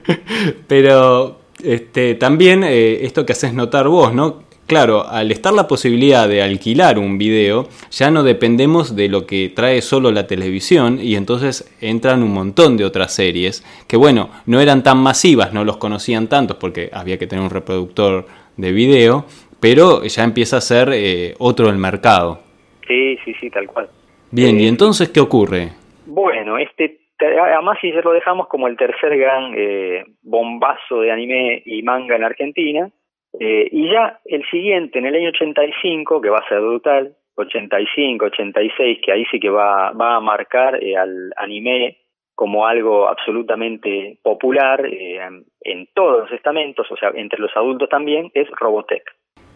pero este, también eh, esto que haces notar vos, ¿no? Claro, al estar la posibilidad de alquilar un video, ya no dependemos de lo que trae solo la televisión y entonces entran un montón de otras series que bueno, no eran tan masivas, no los conocían tantos porque había que tener un reproductor de video, pero ya empieza a ser eh, otro el mercado. Sí, sí, sí, tal cual. Bien, ¿y eh, entonces qué ocurre? Bueno, este además si lo dejamos como el tercer gran eh, bombazo de anime y manga en Argentina, y ya el siguiente, en el año 85, que va a ser brutal, 85, 86, que ahí sí que va, va a marcar al anime como algo absolutamente popular eh, en todos los estamentos, o sea, entre los adultos también, es Robotech.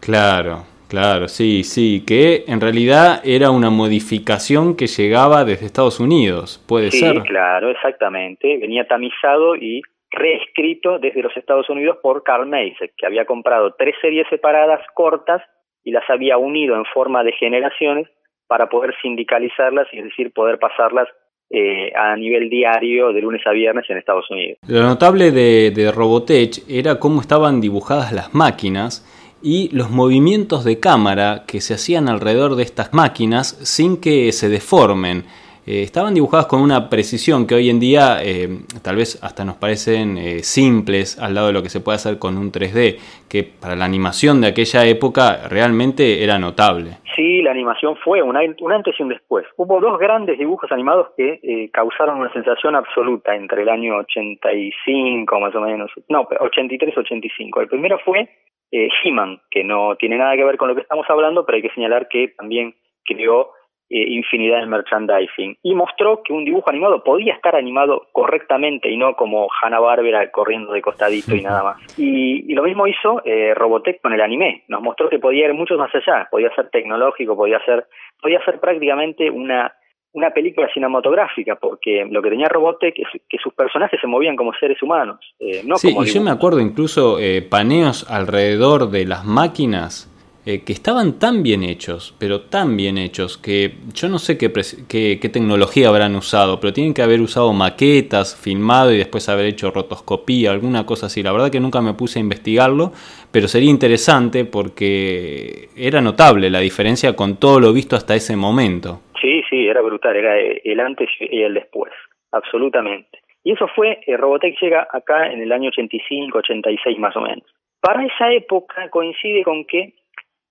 Claro, claro, sí, sí, que en realidad era una modificación que llegaba desde Estados Unidos, puede ser. Sí, claro, exactamente, venía tamizado y reescrito desde los Estados Unidos por Carl Mace, que había comprado tres series separadas cortas y las había unido en forma de generaciones para poder sindicalizarlas, y es decir, poder pasarlas eh, a nivel diario de lunes a viernes en Estados Unidos. Lo notable de, de Robotech era cómo estaban dibujadas las máquinas y los movimientos de cámara que se hacían alrededor de estas máquinas sin que se deformen. Eh, estaban dibujadas con una precisión que hoy en día eh, tal vez hasta nos parecen eh, simples al lado de lo que se puede hacer con un 3D, que para la animación de aquella época realmente era notable. Sí, la animación fue un antes y un después. Hubo dos grandes dibujos animados que causaron una sensación absoluta entre el año 85 más o menos, no, 83-85. El primero fue He-Man, que no tiene nada que ver con lo que estamos hablando, pero hay que señalar que también creó infinidad de merchandising. Y mostró que un dibujo animado podía estar animado correctamente y no como Hanna Barbera corriendo de costadito y nada más. Y, lo mismo hizo eh, Robotech con el anime, nos mostró que podía ir mucho más allá, podía ser tecnológico, podía ser, podía ser prácticamente una una película cinematográfica, porque lo que tenía Robotech es que sus personajes se movían como seres humanos, eh, no sí, y yo me acuerdo incluso paneos alrededor de las máquinas eh, que estaban tan bien hechos, pero tan bien hechos, que yo no sé qué, qué, tecnología habrán usado, pero tienen que haber usado maquetas, filmado y después haber hecho rotoscopía, alguna cosa así. La verdad que nunca me puse a investigarlo, pero sería interesante porque era notable la diferencia con todo lo visto hasta ese momento. Sí, sí, era brutal, era el antes y el después, absolutamente. Y eso fue, eh, Robotech llega acá en el año 85, 86 más o menos. Para esa época coincide con que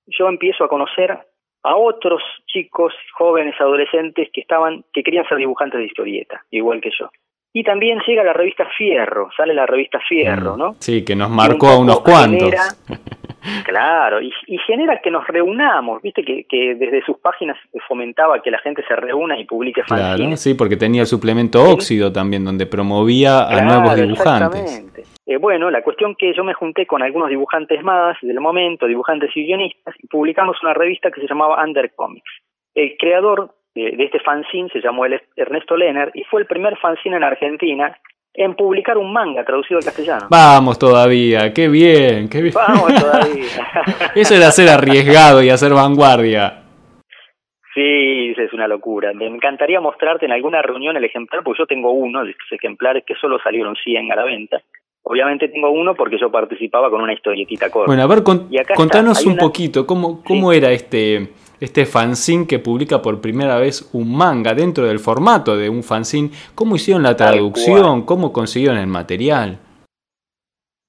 yo empiezo a conocer a otros chicos, jóvenes, adolescentes que estaban, que querían ser dibujantes de historieta, igual que yo. Y también llega la revista Fierro, sale la revista Fierro, mm, ¿no? Sí, que nos marcó a unos cuantos. claro, y, genera que nos reunamos, viste que, que, desde sus páginas fomentaba que la gente se reúna y publique fanzines. Claro, sí, porque tenía el suplemento Óxido también, donde promovía a nuevos dibujantes. Eh, bueno, la cuestión que yo me junté con algunos dibujantes más del momento, dibujantes y guionistas, y publicamos una revista que se llamaba Under Comics. El creador de, este fanzine se llamó Ernesto Lenner y fue el primer fanzine en Argentina en publicar un manga traducido al castellano. Vamos todavía, qué bien, qué bien. Vamos todavía. Eso era ser arriesgado y hacer vanguardia. Sí, es una locura. Me encantaría mostrarte en alguna reunión el ejemplar, porque yo tengo uno de estos ejemplares que solo salieron 100 a la venta. Obviamente tengo uno porque yo participaba con una historietita corta. Bueno, a ver, contanos un poquito, ¿cómo, cómo era este, este fanzine que publica por primera vez un manga dentro del formato de un fanzine? ¿Cómo hicieron la traducción? ¿Cómo consiguieron el material?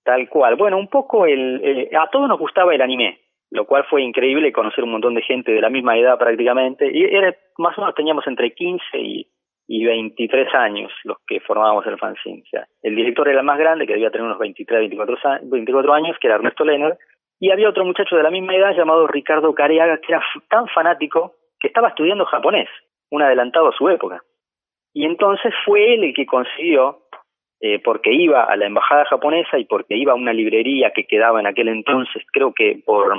Tal cual. Bueno, un poco el, a todos nos gustaba el anime, lo cual fue increíble conocer un montón de gente de la misma edad prácticamente. Y era, más o menos teníamos entre 15 y y 23 años los que formábamos el fanzine. El director era el más grande, que debía tener unos 23, 24, 24 años, que era Ernesto Lenner, y había otro muchacho de la misma edad llamado Ricardo Careaga, que era tan fanático que estaba estudiando japonés, un adelantado a su época. Y entonces fue él el que consiguió, eh, porque iba a la embajada japonesa y porque iba a una librería que quedaba en aquel entonces, creo que por,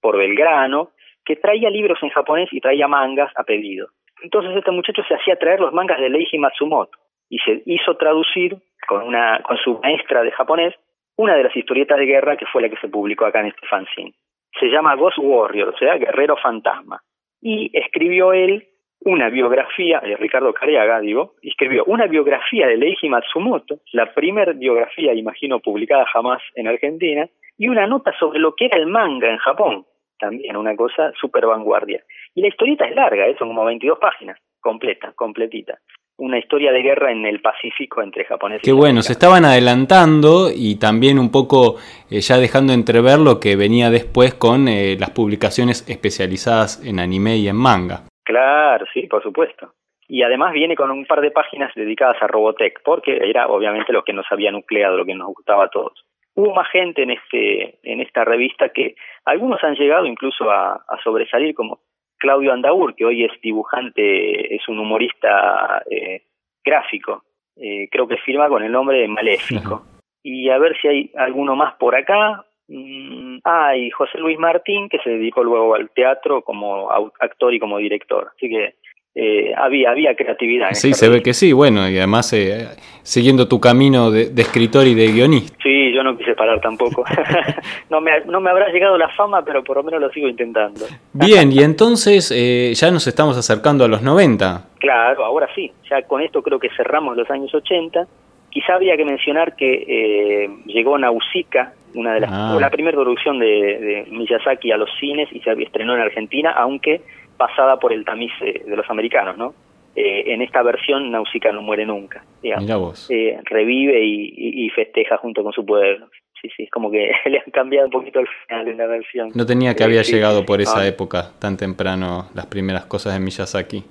por Belgrano, que traía libros en japonés y traía mangas a pedido. Entonces este muchacho se hacía traer los mangas de Leiji Matsumoto y se hizo traducir con, una, con su maestra de japonés una de las historietas de guerra que fue la que se publicó acá en este fanzine. Se llama Ghost Warrior, o sea, Guerrero Fantasma. Y escribió él una biografía, de Ricardo Cariaga, digo, escribió una biografía de Leiji Matsumoto, la primera biografía, imagino, publicada jamás en Argentina, y una nota sobre lo que era el manga en Japón, también una cosa súper vanguardia. Y la historieta es larga, ¿eh? son como 22 páginas, completa, completita. Una historia de guerra en el Pacífico entre japoneses Qué bueno, se estaban adelantando y también un poco eh, ya dejando entrever lo que venía después con eh, las publicaciones especializadas en anime y en manga. Claro, sí, por supuesto. Y además viene con un par de páginas dedicadas a Robotech, porque era obviamente lo que nos había nucleado, lo que nos gustaba a todos. Hubo más gente en este en esta revista que algunos han llegado incluso a sobresalir como Claudio Andaur, que hoy es dibujante, es un humorista eh, gráfico, eh, creo que firma con el nombre de Maléfico. Y a ver si hay alguno más por acá. Mm, ah, y José Luis Martín, que se dedicó luego al teatro como actor y como director. Así que eh, había, había creatividad. sí, se ve que sí, bueno, y además eh, siguiendo tu camino de, escritor y de guionista. Sí, yo no quise parar tampoco. no, me, no me habrá llegado la fama, pero por lo menos lo sigo intentando. Bien, y entonces eh, ya nos estamos acercando a los 90. Claro, ahora sí, ya con esto creo que cerramos los años 80. Quizá habría que mencionar que llegó Nausicaa, una de las, ah. la primera producción de, de Miyazaki a los cines y se estrenó en Argentina, aunque pasada por el tamiz de los americanos, ¿no? Eh, en esta versión Nausicaa no muere nunca, digamos. Eh, revive y, festeja junto con su pueblo. Sí, sí, es como que le han cambiado un poquito el final en la versión. No tenía que había llegado por esa ah. época, tan temprano, las primeras cosas de Miyazaki.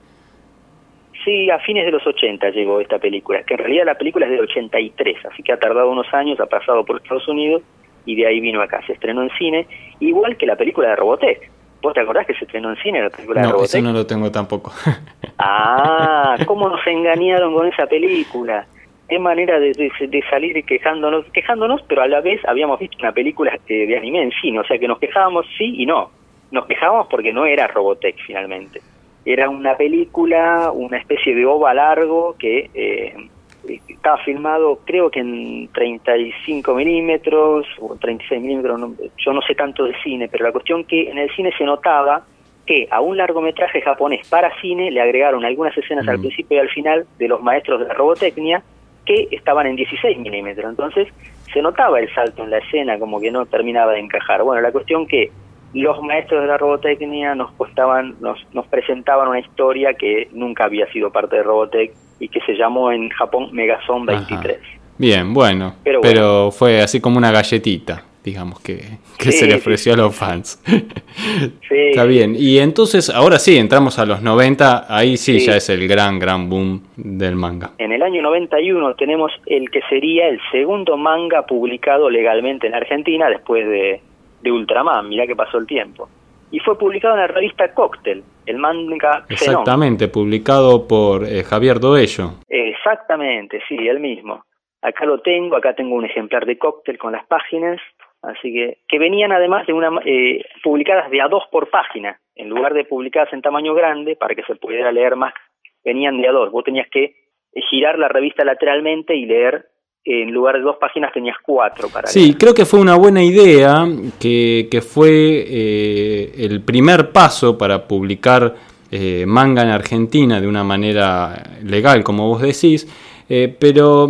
Sí, a fines de los 80 llegó esta película, que en realidad la película es de 83, así que ha tardado unos años, ha pasado por Estados Unidos y de ahí vino acá. Se estrenó en cine, igual que la película de Robotech ¿Vos te acordás que se estrenó en cine la película de No, Robotech? eso no lo tengo tampoco. Ah, cómo nos engañaron con esa película. Qué manera de, de- de salir quejándonos, quejándonos, pero a la vez habíamos visto una película eh, de anime en cine, o sea que nos quejábamos sí y no. Nos quejábamos porque no era Robotech finalmente. Era una película, una especie de ova largo que eh, estaba filmado creo que en 35 milímetros o 36 milímetros, no- yo no sé tanto de cine, pero la cuestión que en el cine se notaba que a un largometraje japonés para cine le agregaron algunas escenas al Mm. principio y al final de los maestros de la robotecnia que estaban en 16 milímetros. Entonces se notaba el salto en la escena, como que no terminaba de encajar. Bueno, la cuestión que los maestros de la robotecnia nos, costaban, nos, nos presentaban una historia que nunca había sido parte de Robotech y que se llamó en Japón Megazone 23. Bien, bueno, Pero fue así como una galletita, digamos, que, que Sí, se le sí. ofreció a los fans. Sí, Está bien, y entonces ahora sí, entramos a los 90, ahí sí, Sí. ya es el gran, gran boom del manga. En el año 91 tenemos el que sería el segundo manga publicado legalmente en Argentina después de, de Ultraman, mirá que pasó el tiempo. Y fue publicado en la revista Cocktail, el manga. Exactamente, publicado por eh, Javier Doello. Exactamente, sí, el mismo. Acá lo tengo, acá tengo un ejemplar de Cocktail con las páginas, así que que venían además de una eh, publicadas de a dos por página, en lugar de publicadas en tamaño grande para que se pudiera leer más, venían de a dos. Vos tenías que girar la revista lateralmente y leer en lugar de dos páginas tenías cuatro para Sí, leer. creo que fue una buena idea, que, que fue eh, el primer paso para publicar eh, manga en Argentina de una manera legal, como vos decís, eh, pero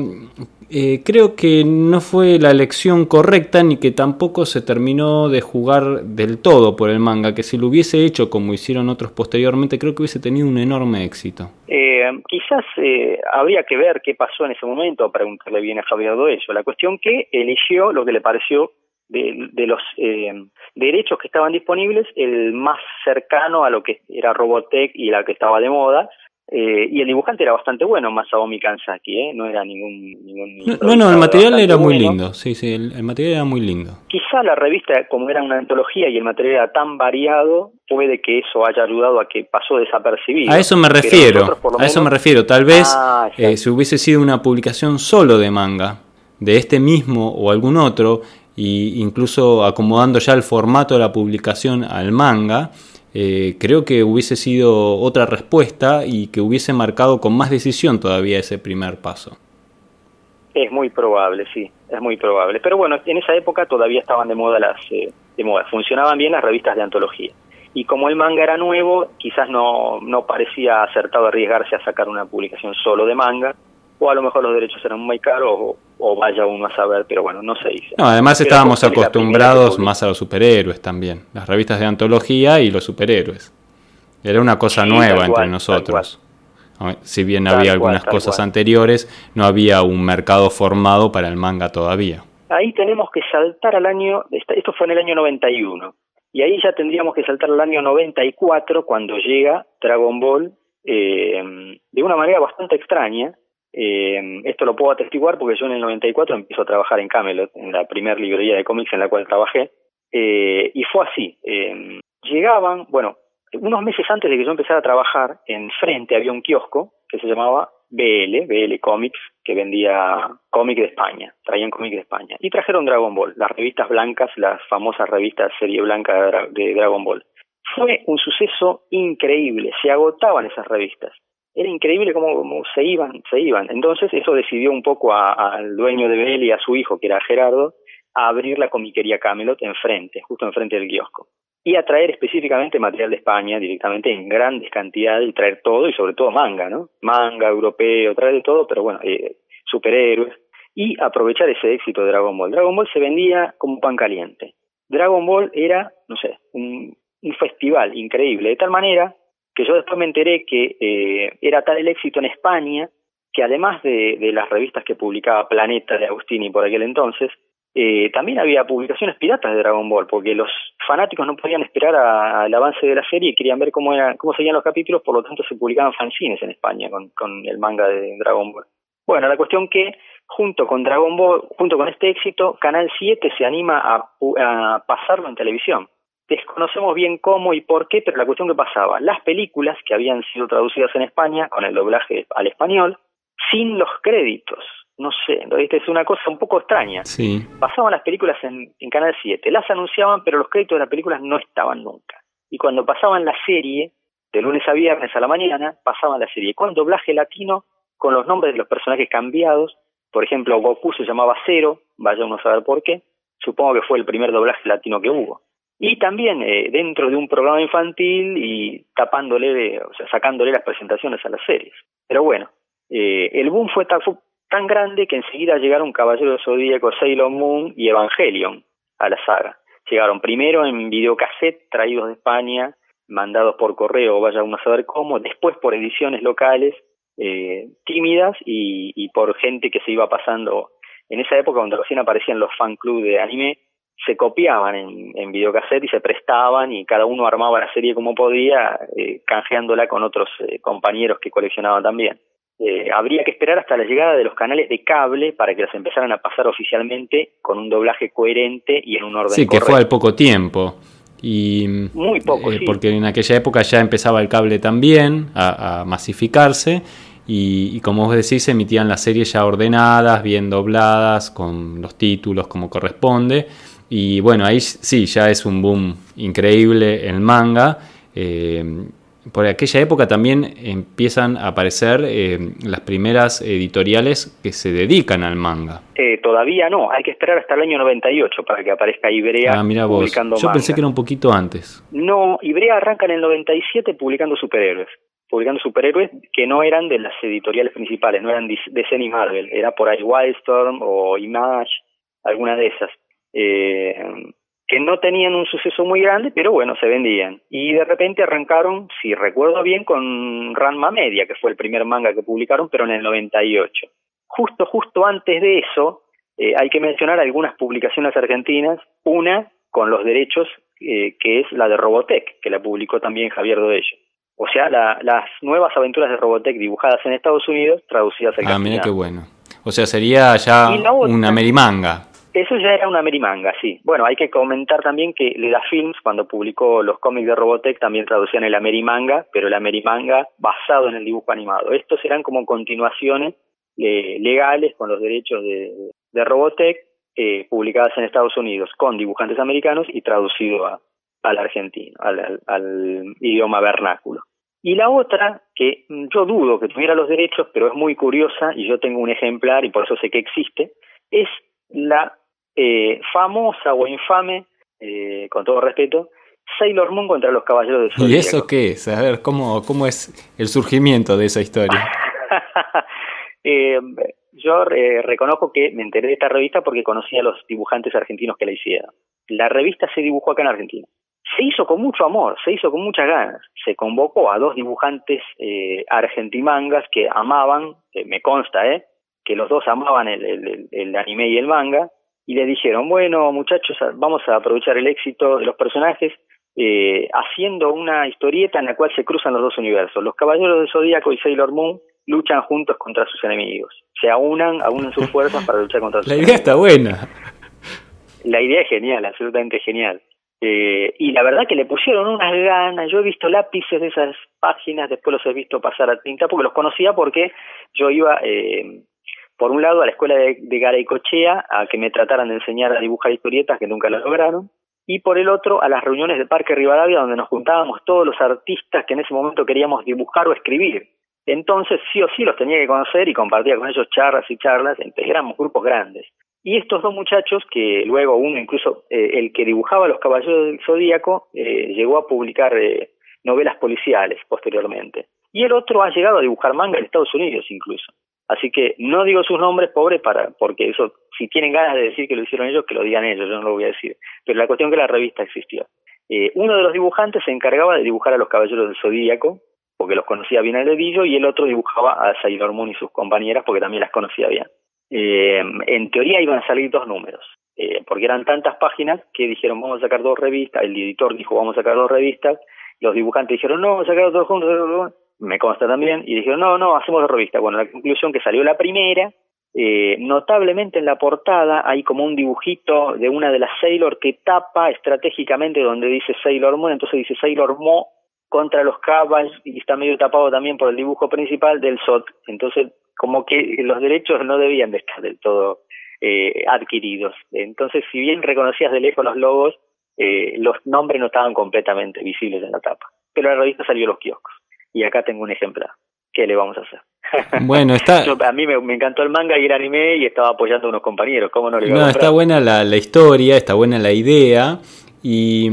eh, creo que no fue la elección correcta ni que tampoco se terminó de jugar del todo por el manga, que si lo hubiese hecho como hicieron otros posteriormente, creo que hubiese tenido un enorme éxito. Eh, quizás eh, habría que ver qué pasó en ese momento, preguntarle bien a Javier Doello. La cuestión que eligió lo que le pareció de, de los eh, derechos que estaban disponibles, el más cercano a lo que era Robotech y la que estaba de moda. Eh, y el dibujante era bastante bueno, Masaomi Kanzaki, ¿eh? no era ningún... ningún No, no, el material era muy bueno. lindo, sí, sí, el, el material era muy lindo. Quizá la revista, como era una antología y el material era tan variado, puede que eso haya ayudado a que pasó desapercibido. A eso me refiero, nosotros, a eso me refiero. Tal vez Ah, eh, si hubiese sido una publicación solo de manga, de este mismo o algún otro, y incluso acomodando ya el formato de la publicación al manga, eh, creo que hubiese sido otra respuesta y que hubiese marcado con más decisión todavía ese primer paso. Es muy probable, sí, es muy probable. Pero bueno, en esa época todavía estaban de moda las, eh, de moda, funcionaban bien las revistas de antología. Y como el manga era nuevo, quizás no, no parecía acertado arriesgarse a sacar una publicación solo de manga, o a lo mejor los derechos eran muy caros, o, o vaya uno a saber, pero bueno, no se hizo. No, además Pero estábamos acostumbrados más a los superhéroes también, las revistas de antología y los superhéroes. Era una cosa Sí, nueva entre nosotros. Si bien Tal había algunas cosas cual. anteriores, no había un mercado formado para el manga todavía. Ahí tenemos que saltar al año, esto fue en el año 91, y ahí ya tendríamos que saltar al año 94 cuando llega Dragon Ball eh, de una manera bastante extraña. Eh, esto lo puedo atestiguar porque yo en el 94 empiezo a trabajar en Camelot, en la primera librería de cómics en la cual trabajé, eh, y fue así. eh, llegaban, bueno, unos meses antes de que yo empezara a trabajar, enfrente había un kiosco que se llamaba BL, BL Comics, que vendía cómic de España, traían cómic de España. Y trajeron Dragon Ball, las revistas blancas, las famosas revistas serie blanca de Dragon Ball. Fue un suceso increíble, se agotaban esas revistas. Era increíble cómo, cómo se iban, se iban. Entonces eso decidió un poco al dueño de BL y a su hijo, que era Gerardo, a abrir la comiquería Camelot enfrente, justo enfrente del kiosco y a traer específicamente material de España directamente en grandes cantidades y traer todo y sobre todo manga, ¿no? Manga europeo, traer de todo, pero bueno, eh, superhéroes y aprovechar ese éxito de Dragon Ball. Dragon Ball se vendía como pan caliente. Dragon Ball era, no sé, un, un festival increíble, de tal manera que yo después me enteré que eh, era tal el éxito en España que además de, de las revistas que publicaba Planeta de Agustini por aquel entonces, eh, también había publicaciones piratas de Dragon Ball, porque los fanáticos no podían esperar al avance de la serie y querían ver cómo, era, cómo seguían los capítulos, por lo tanto se publicaban fanzines en España con, con el manga de Dragon Ball. Bueno, la cuestión que junto con Dragon Ball, junto con este éxito, Canal 7 se anima a, a pasarlo en televisión. Desconocemos bien cómo y por qué, pero la cuestión que pasaba, las películas que habían sido traducidas en España con el doblaje al español, sin los créditos. No sé, es una cosa un poco extraña. Sí. Pasaban las películas en, en Canal 7, las anunciaban, pero los créditos de las películas no estaban nunca. Y cuando pasaban la serie, de lunes a viernes a la mañana, pasaban la serie con doblaje latino, con los nombres de los personajes cambiados. Por ejemplo, Goku se llamaba Cero, vaya uno a saber por qué. Supongo que fue el primer doblaje latino que hubo y también eh, dentro de un programa infantil y tapándole, o sea, sacándole las presentaciones a las series. Pero bueno, eh, el boom fue tan, tan grande que enseguida llegaron Caballero de Zodíaco, Sailor Moon y Evangelion a la saga. Llegaron primero en videocassette traídos de España, mandados por correo, vaya uno a saber cómo, después por ediciones locales eh, tímidas y, y por gente que se iba pasando. En esa época, cuando recién aparecían los fan club de anime, se copiaban en, en videocassette y se prestaban y cada uno armaba la serie como podía, eh, canjeándola con otros eh, compañeros que coleccionaban también. Eh, habría que esperar hasta la llegada de los canales de cable para que las empezaran a pasar oficialmente con un doblaje coherente y en un orden Sí, que fue al poco tiempo. Y, Muy poco, sí. Porque en aquella época ya empezaba el cable también a, a masificarse y, y, como vos decís, se emitían las series ya ordenadas, bien dobladas, con los títulos como corresponde. Y bueno, ahí sí, ya es un boom increíble el manga. Eh, por aquella época también empiezan a aparecer eh, las primeras editoriales que se dedican al manga. Eh, todavía no, hay que esperar hasta el año 98 para que aparezca Ibrea ah, mira publicando vos. Yo manga. pensé que era un poquito antes. No, Ibrea arranca en el 97 publicando superhéroes. Publicando superhéroes que no eran de las editoriales principales, no eran DC ni Marvel, era por ahí Wildstorm o Image, alguna de esas eh, que no tenían un suceso muy grande, pero bueno, se vendían. Y de repente arrancaron, si recuerdo bien, con Ranma Media, que fue el primer manga que publicaron, pero en el 98. Justo, justo antes de eso, eh, hay que mencionar algunas publicaciones argentinas, una con los derechos, eh, que es la de Robotech, que la publicó también Javier Dodello. O sea, la, las nuevas aventuras de Robotech dibujadas en Estados Unidos, traducidas al Ah, mira qué bueno. O sea, sería ya una merimanga. Eso ya era una merimanga, sí. Bueno, hay que comentar también que Leda Films, cuando publicó los cómics de Robotech, también traducían el Amerimanga, pero el Amerimanga basado en el dibujo animado. Estos eran como continuaciones eh, legales con los derechos de, Robotech, eh, publicadas en Estados Unidos con dibujantes americanos y traducido a, al argentino, al idioma vernáculo. Y la otra, que yo dudo que tuviera los derechos, pero es muy curiosa, y yo tengo un ejemplar y por eso sé que existe, es la eh, famosa o infame, eh, con todo respeto, Sailor Moon contra los Caballeros del Zodíaco. ¿Y eso qué es? A ver, ¿cómo, cómo es el surgimiento de esa historia? eh, yo eh, reconozco que me enteré de esta revista porque conocía a los dibujantes argentinos que la hicieron. La revista se dibujó acá en Argentina. Se hizo con mucho amor, se hizo con muchas ganas. Se convocó a dos dibujantes eh, argentimangas que amaban, me consta, eh, que los dos amaban el, el, el anime y el manga, y le dijeron, bueno muchachos, vamos a aprovechar el éxito de los personajes eh, haciendo una historieta en la cual se cruzan los dos universos. Los Caballeros del Zodíaco y Sailor Moon luchan juntos contra sus enemigos. Se aunan, aunan sus fuerzas para luchar contra sus La enemigos. idea está buena. La idea es genial, absolutamente genial. Eh, y la verdad que le pusieron unas ganas. Yo he visto lápices de esas páginas, después los he visto pasar a tinta, porque los conocía porque yo iba... Eh, por un lado a la escuela de, de Garaycochea a que me trataran de enseñar a dibujar historietas que nunca lo lograron y por el otro a las reuniones de Parque Rivadavia donde nos juntábamos todos los artistas que en ese momento queríamos dibujar o escribir. Entonces sí o sí los tenía que conocer y compartía con ellos charlas y charlas, éramos grupos grandes. Y estos dos muchachos, que luego uno incluso, eh, el que dibujaba Los Caballeros del Zodíaco, eh, llegó a publicar eh, novelas policiales posteriormente. Y el otro ha llegado a dibujar manga en Estados Unidos incluso. Así que no digo sus nombres, pobre, para, porque eso, si tienen ganas de decir que lo hicieron ellos, que lo digan ellos, yo no lo voy a decir. Pero la cuestión es que la revista existió. Eh, uno de los dibujantes se encargaba de dibujar a los caballeros del Zodíaco, porque los conocía bien al dedillo, y el otro dibujaba a Sailor Moon y sus compañeras, porque también las conocía bien. Eh, en teoría iban a salir dos números, eh, porque eran tantas páginas que dijeron vamos a sacar dos revistas, el editor dijo vamos a sacar dos revistas, los dibujantes dijeron no, vamos a sacar dos juntos, me consta también, y dijeron, no, no, hacemos la revista. Bueno, la conclusión que salió la primera, Eh, notablemente en la portada hay como un dibujito de una de las Sailor que tapa estratégicamente donde dice Sailor Moon, entonces dice Sailor Mo contra los Cabals y está medio tapado también por el dibujo principal del SOT. Entonces, como que los derechos no debían de estar del todo eh, adquiridos. Entonces, si bien reconocías de lejos los logos, eh, los nombres no estaban completamente visibles en la tapa. Pero la revista salió a los kioscos. Y acá tengo un ejemplar. ¿Qué le vamos a hacer? Bueno, está... a mí me, encantó el manga y el anime y estaba apoyando a unos compañeros. ¿Cómo no le No, está buena la, la historia, está buena la idea. Y,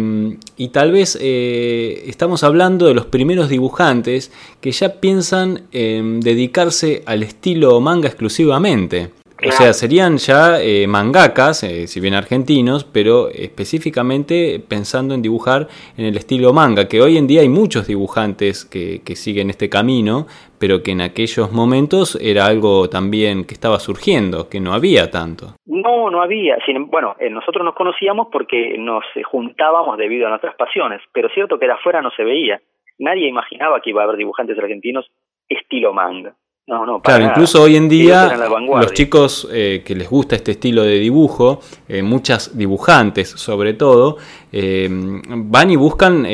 y, tal vez eh, estamos hablando de los primeros dibujantes que ya piensan en dedicarse al estilo manga exclusivamente. O sea, serían ya eh, mangakas, eh, si bien argentinos, pero específicamente pensando en dibujar en el estilo manga, que hoy en día hay muchos dibujantes que, que siguen este camino, pero que en aquellos momentos era algo también que estaba surgiendo, que no había tanto. No, no había. bueno, eh, nosotros nos conocíamos porque nos juntábamos debido a nuestras pasiones, pero cierto que de afuera no se veía. Nadie imaginaba que iba a haber dibujantes argentinos estilo manga. No, no, claro, incluso hoy en día los chicos eh, que les gusta este estilo de dibujo, eh, muchas dibujantes sobre todo, eh, van y buscan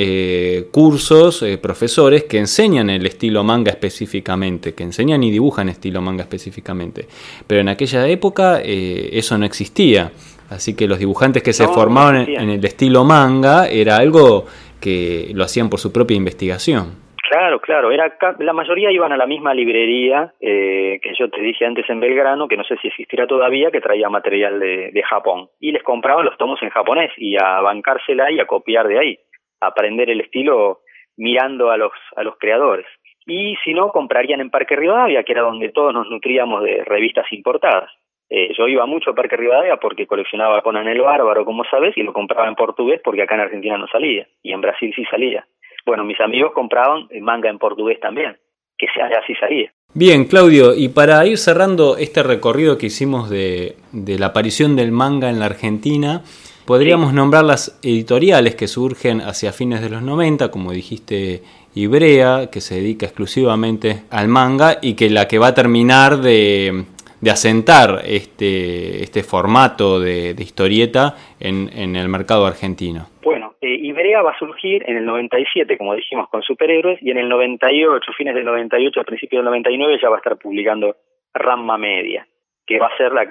cursos, profesores que enseñan el estilo manga específicamente, que enseñan y dibujan estilo manga específicamente. Pero en aquella época eso no existía, así que los dibujantes que se formaban en el estilo manga era algo que lo hacían por su propia investigación. Claro, claro. Era la mayoría iban a la misma librería eh, que yo te dije antes en Belgrano, que no sé si existirá todavía, que traía material de, Japón. Y les compraban los tomos en japonés y a bancársela y a copiar de ahí, a aprender el estilo mirando a los, a los creadores. Y si no, comprarían en Parque Rivadavia, que era donde todos nos nutríamos de revistas importadas. Eh, yo iba mucho a Parque Rivadavia porque coleccionaba con Anel Bárbaro, como sabes, y lo compraba en portugués porque acá en Argentina no salía, y en Brasil sí salía bueno, mis amigos compraban manga en portugués también, que así salía. Bien, Claudio, y para ir cerrando este recorrido que hicimos de, la aparición del manga en la Argentina, podríamos nombrar las editoriales que surgen hacia fines de los 90, como dijiste, Ibrea, que se dedica exclusivamente al manga y que la que va a terminar de, asentar este, este formato de, historieta en, en el mercado argentino. Bueno, Ibrea va a surgir en el 97, como dijimos, con superhéroes, y en el 98, fines del 98, al principio del 99, ya va a estar publicando Ramma Media, que va a ser la,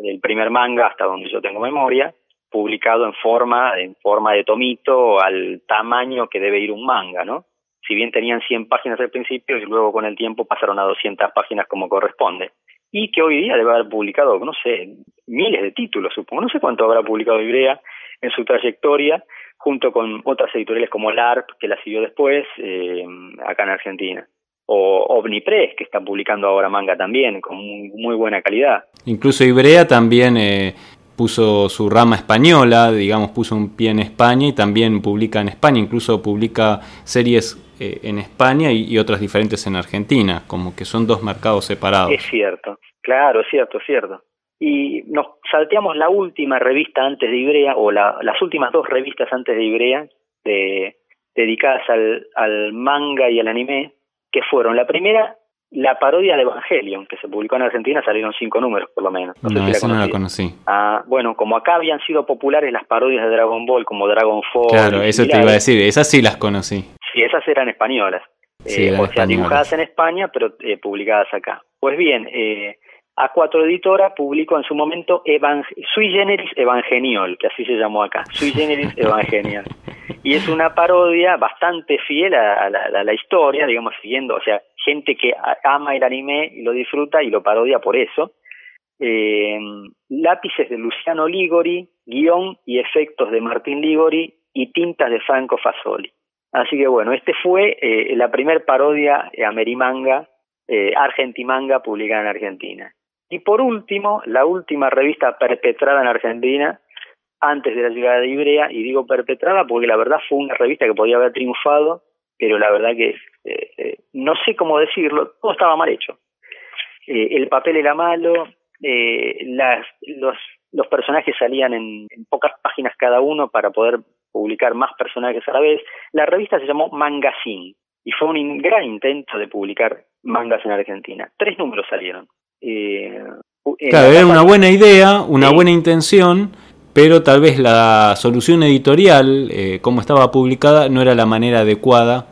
el primer manga, hasta donde yo tengo memoria, publicado en forma, en forma de tomito, al tamaño que debe ir un manga, ¿no? Si bien tenían 100 páginas al principio y luego con el tiempo pasaron a 200 páginas como corresponde. Y que hoy día debe haber publicado, no sé, miles de títulos, supongo. No sé cuánto habrá publicado Ibrea en su trayectoria, junto con otras editoriales como LARP, que la siguió después, eh, acá en Argentina. O Omnipress, que está publicando ahora manga también, con muy, buena calidad. Incluso Ibrea también eh, puso su rama española, digamos, puso un pie en España y también publica en España, incluso publica series eh, en España y, y, otras diferentes en Argentina, como que son dos mercados separados. Es cierto, claro, es cierto, es cierto y nos salteamos la última revista antes de Ibrea, o las últimas dos revistas antes de Ibrea, de, dedicadas al, al manga y al anime, que fueron la primera, la parodia de Evangelion, que se publicó en Argentina, salieron cinco números por lo menos. No, sé si la no la conocí. Ah, bueno, como acá habían sido populares las parodias de Dragon Ball, como Dragon Ball. Claro, eso te iba a decir, esas sí las conocí. Sí, esas eran españolas. Sí, eh, o sea, dibujadas en España, pero eh, publicadas acá. Pues bien, eh, a4 Editora publicó en su momento Sui Generis Evangeniol, que así se llamó acá, Sui Generis Evangeniol. Y es una parodia bastante fiel a, la, historia, digamos, siguiendo, o sea, gente que ama el anime y lo disfruta y lo parodia por eso. Eh, lápices de Luciano Ligori, guion y efectos de Martín Ligori y tintas de Franco Fasoli. Así que bueno, este fue eh, la primer parodia amerimanga, eh, argentimanga publicada en Argentina. Y por último, la última revista perpetrada en Argentina antes de la llegada de Ibrea, y digo perpetrada porque la verdad fue una revista que podía haber triunfado, pero la verdad que eh, eh, no sé cómo decirlo, todo estaba mal hecho. Eh, el papel era malo, las, los, los personajes salían en, en, pocas páginas cada uno para poder publicar más personajes a la vez. La revista se llamó Mangazine y fue un gran intento de publicar mangas en Argentina. Tres números salieron. Eh, Claro, era una buena idea, una buena intención, pero tal vez la solución editorial, eh, como estaba publicada, no era la manera adecuada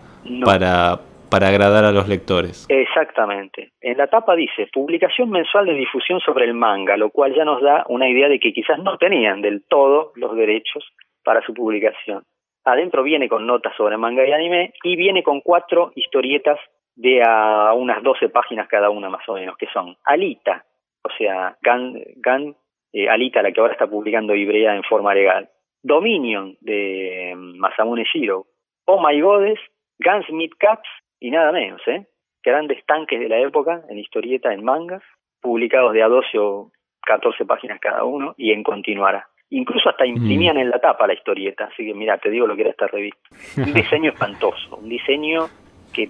para, para agradar a los lectores. Exactamente. En la tapa dice publicación mensual de difusión sobre el manga, lo cual ya nos da una idea de que quizás no tenían del todo los derechos para su publicación. Adentro viene con notas sobre manga y anime y viene con cuatro historietas de a unas 12 páginas cada una más o menos, que son Alita, o sea, Gan, eh, Alita, la que ahora está publicando Ibrea en forma legal, Dominion de mm, Masamune Shiro, Oh My Goddess, Gunsmith Caps y nada menos, ¿eh? Grandes tanques de la época en historieta, en mangas, publicados de a 12 o 14 páginas cada uno y en continuará. Incluso hasta imprimían mm. en la tapa la historieta, así que mira, te digo lo que era esta revista. Un diseño espantoso, un diseño que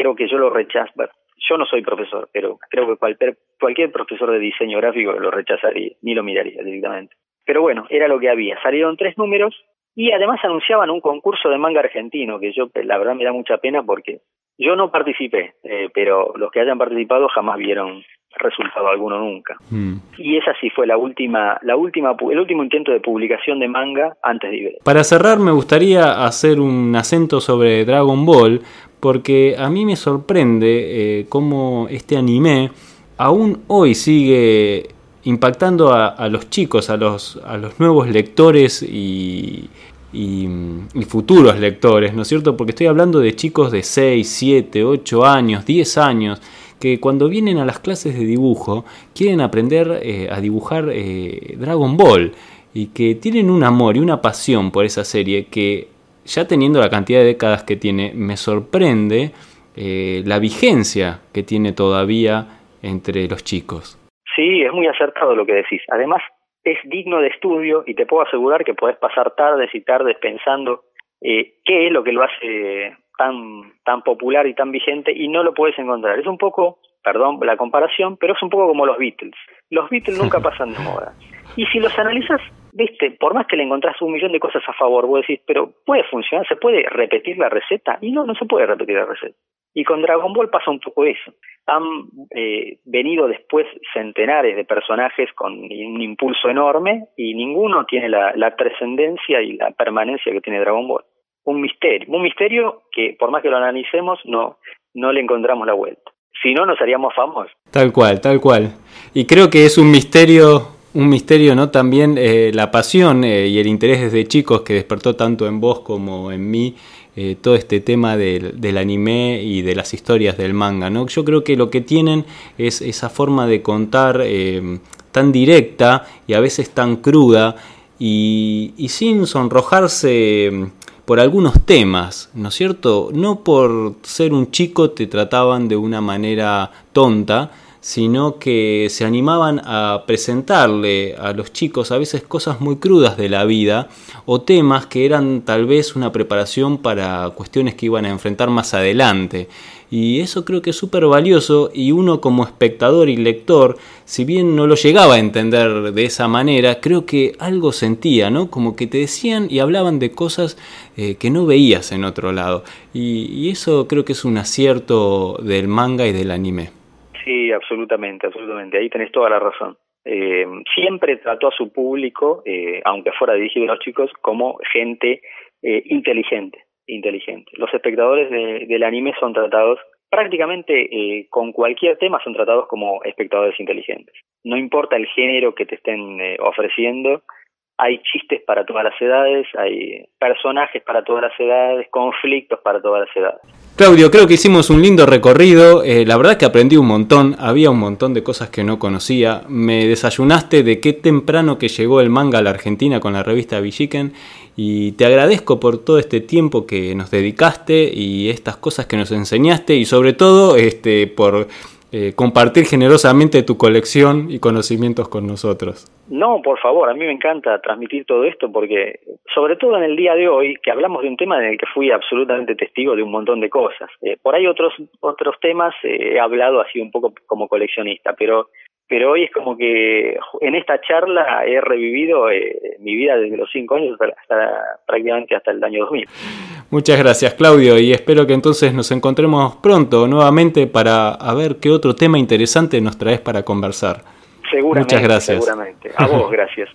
creo que yo lo rechazo. yo no soy profesor, pero creo que cualquier, cualquier profesor de diseño gráfico lo rechazaría, ni lo miraría directamente. Pero bueno, era lo que había. Salieron tres números y además anunciaban un concurso de manga argentino, que yo la verdad me da mucha pena porque yo no participé, eh, pero los que hayan participado jamás vieron resultado alguno nunca. Mm. Y esa sí fue la última, la última, el último intento de publicación de manga antes de Iber. Para cerrar me gustaría hacer un acento sobre Dragon Ball, porque a mí me sorprende eh, cómo este anime aún hoy sigue impactando a, los chicos, a los, a los nuevos lectores y, y, futuros lectores, ¿no es cierto? Porque estoy hablando de chicos de 6, 7, 8 años, 10 años, que cuando vienen a las clases de dibujo quieren aprender eh, a dibujar eh, Dragon Ball y que tienen un amor y una pasión por esa serie que ya teniendo la cantidad de décadas que tiene, me sorprende eh, la vigencia que tiene todavía entre los chicos. Sí, es muy acertado lo que decís. Además, es digno de estudio y te puedo asegurar que podés pasar tardes y tardes pensando qué es lo que lo hace tan, tan popular y tan vigente y no lo puedes encontrar. Es un poco, perdón la comparación, pero es un poco como los Beatles. Los Beatles nunca pasan de moda. Y si los analizas, viste, por más que le encontrás un millón de cosas a favor, vos decís, pero puede funcionar, se puede repetir la receta. Y no, no se puede repetir la receta. Y con Dragon Ball pasa un poco eso. Han eh, venido después centenares de personajes con un impulso enorme y ninguno tiene la, la trascendencia y la permanencia que tiene Dragon Ball un misterio, un misterio que por más que lo analicemos no, no le encontramos la vuelta. Si no, nos haríamos famosos. Tal cual, tal cual. Y creo que es un misterio, un misterio, ¿no? También eh, la pasión eh, y el interés desde chicos que despertó tanto en vos como en mí eh, todo este tema del, del, anime y de las historias del manga, ¿no? Yo creo que lo que tienen es esa forma de contar tan directa y a veces tan cruda y, y sin sonrojarse por algunos temas, ¿no es cierto? No por ser un chico te trataban de una manera tonta, sino que se animaban a presentarle a los chicos a veces cosas muy crudas de la vida o temas que eran tal vez una preparación para cuestiones que iban a enfrentar más adelante. Y eso creo que es súper valioso y uno como espectador y lector, si bien no lo llegaba a entender de esa manera, creo que algo sentía, ¿no? Como que te decían y hablaban de cosas eh, que no veías en otro lado. Y, eso creo que es un acierto del manga y del anime. Sí, absolutamente, absolutamente. Ahí tenés toda la razón. Eh, siempre trató a su público, eh, aunque fuera dirigido a los chicos, como gente inteligente inteligente. Los espectadores del anime son tratados prácticamente eh, con cualquier tema son tratados como espectadores inteligentes. No importa el género que te estén eh, ofreciendo, hay chistes para todas las edades, hay personajes para todas las edades, conflictos para todas las edades. Claudio, creo que hicimos un lindo recorrido, eh, la verdad que aprendí un montón, había un montón de cosas que no conocía, me desayunaste de qué temprano que llegó el manga a la Argentina con la revista Villiquen. Y te agradezco por todo este tiempo que nos dedicaste y estas cosas que nos enseñaste y sobre todo este, por eh, compartir generosamente tu colección y conocimientos con nosotros. No, por favor, a mí me encanta transmitir todo esto porque, sobre todo en el día de hoy, que hablamos de un tema en el que fui absolutamente testigo de un montón de cosas. Eh, por ahí otros otros temas eh, he hablado así un poco como coleccionista, pero pero hoy es como que en esta charla he revivido eh, mi vida desde los cinco años hasta, prácticamente hasta el año 2000. Muchas gracias Claudio y espero que entonces nos encontremos pronto nuevamente para ver qué otro tema interesante nos traes para conversar. Seguramente, Muchas gracias. seguramente. A vos, gracias.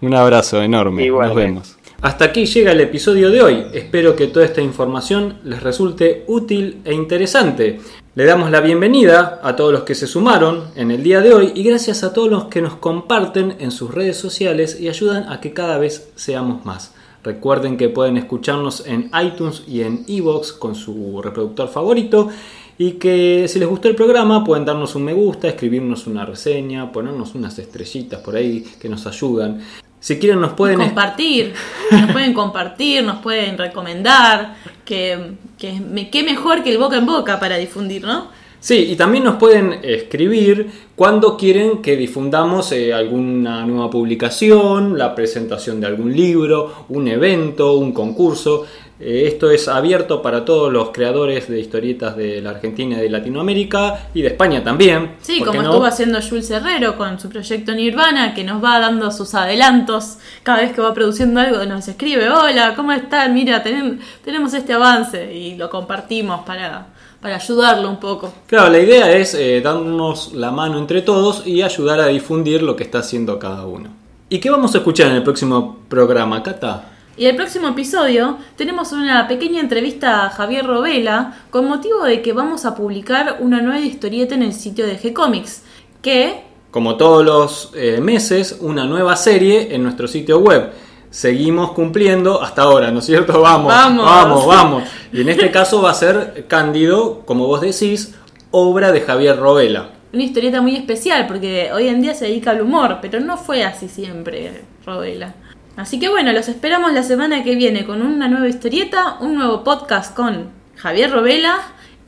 Un abrazo enorme. Nos Igualmente. vemos. Hasta aquí llega el episodio de hoy. Espero que toda esta información les resulte útil e interesante. Le damos la bienvenida a todos los que se sumaron en el día de hoy y gracias a todos los que nos comparten en sus redes sociales y ayudan a que cada vez seamos más. Recuerden que pueden escucharnos en iTunes y en Evox con su reproductor favorito y que si les gustó el programa pueden darnos un me gusta, escribirnos una reseña, ponernos unas estrellitas por ahí que nos ayudan. Si quieren nos pueden... compartir, nos pueden compartir, nos pueden recomendar, que, que mejor que el boca en boca para difundir, ¿no? Sí, y también nos pueden escribir cuando quieren que difundamos eh, alguna nueva publicación, la presentación de algún libro, un evento, un concurso. Eh, esto es abierto para todos los creadores de historietas de la Argentina y de Latinoamérica y de España también. Sí, ¿por como no? estuvo haciendo Jules Herrero con su proyecto Nirvana, que nos va dando sus adelantos cada vez que va produciendo algo, nos escribe, hola, ¿cómo están? Mira, tenemos este avance y lo compartimos para, para ayudarlo un poco. Claro, la idea es eh, darnos la mano entre todos y ayudar a difundir lo que está haciendo cada uno. ¿Y qué vamos a escuchar en el próximo programa, Cata? Y el próximo episodio tenemos una pequeña entrevista a Javier Robela con motivo de que vamos a publicar una nueva historieta en el sitio de G-Comics, que Como todos los eh, meses, una nueva serie en nuestro sitio web. Seguimos cumpliendo hasta ahora, ¿no es cierto? Vamos, Vamos. vamos, vamos. Y en este caso va a ser Cándido, como vos decís, obra de Javier Robela. una historieta muy especial porque hoy en día se dedica al humor, pero no fue así siempre, Robela. Así que bueno, los esperamos la semana que viene con una nueva historieta, un nuevo podcast con Javier Robela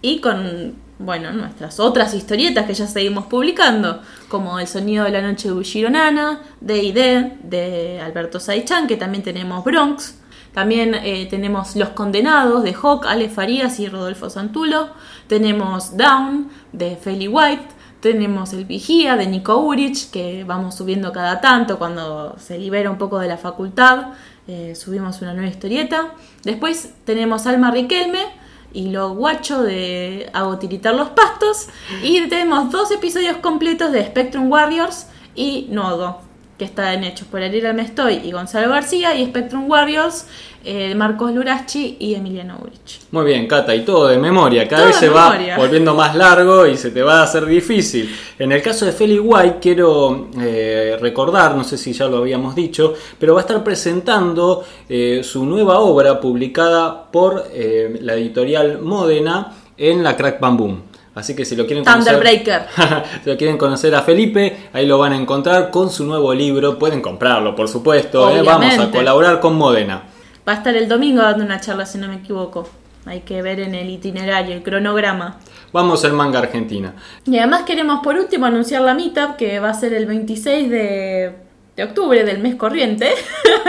y con, bueno, nuestras otras historietas que ya seguimos publicando, como El sonido de la noche de Ushiro Nana, D&D de Alberto Saichan, que también tenemos Bronx, también eh, tenemos Los Condenados de Hawk, Ale Farías y Rodolfo Santulo. Tenemos Down de Feli White. Tenemos El Vigía de Nico Urich, que vamos subiendo cada tanto cuando se libera un poco de la facultad. eh, subimos una nueva historieta. Después tenemos Alma Riquelme y Lo Guacho de Hago Tiritar los Pastos. Y tenemos dos episodios completos de Spectrum Warriors y Nodo que están hechos por Ariel Mestoy y Gonzalo García, y Spectrum Warriors, eh, Marcos Lurachi y Emiliano Urich. Muy bien, Cata, y todo de memoria. Cada Todo vez se memoria. va volviendo más largo y se te va a hacer difícil. En el caso de Feli White, quiero eh, recordar, no sé si ya lo habíamos dicho, pero va a estar presentando eh, su nueva obra publicada por la editorial Modena en la Crack Bam Boom. Así que si lo quieren conocer, si lo quieren conocer a Felipe, ahí lo van a encontrar con su nuevo libro. Pueden comprarlo, por supuesto. ¿eh? Vamos a colaborar con Modena. Va a estar el domingo dando una charla, si no me equivoco. Hay que ver en el itinerario, el cronograma. Vamos al manga argentina. Y además queremos por último anunciar la meetup que va a ser el 26 de, de octubre del mes corriente,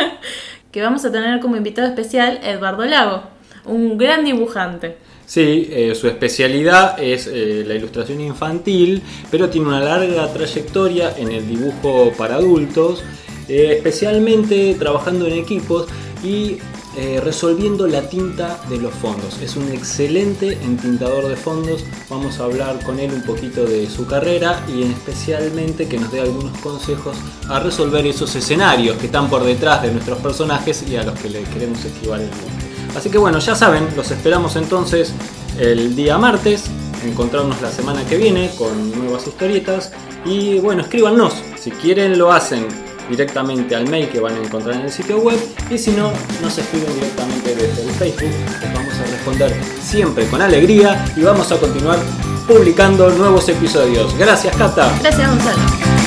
que vamos a tener como invitado especial Eduardo Lago, un gran dibujante. Sí, eh, su especialidad es eh, la ilustración infantil, pero tiene una larga trayectoria en el dibujo para adultos, eh, especialmente trabajando en equipos y resolviendo la tinta de los fondos. Es un excelente entintador de fondos. Vamos a hablar con él un poquito de su carrera y especialmente que nos dé algunos consejos a resolver esos escenarios que están por detrás de nuestros personajes y a los que le queremos esquivar el mundo. Así que bueno, ya saben, los esperamos entonces el día martes, encontrarnos la semana que viene con nuevas historietas y bueno, escríbanos, si quieren lo hacen directamente al mail que van a encontrar en el sitio web y si no, nos escriben directamente desde el Facebook, les vamos a responder siempre con alegría y vamos a continuar publicando nuevos episodios. Gracias Cata. Gracias Gonzalo.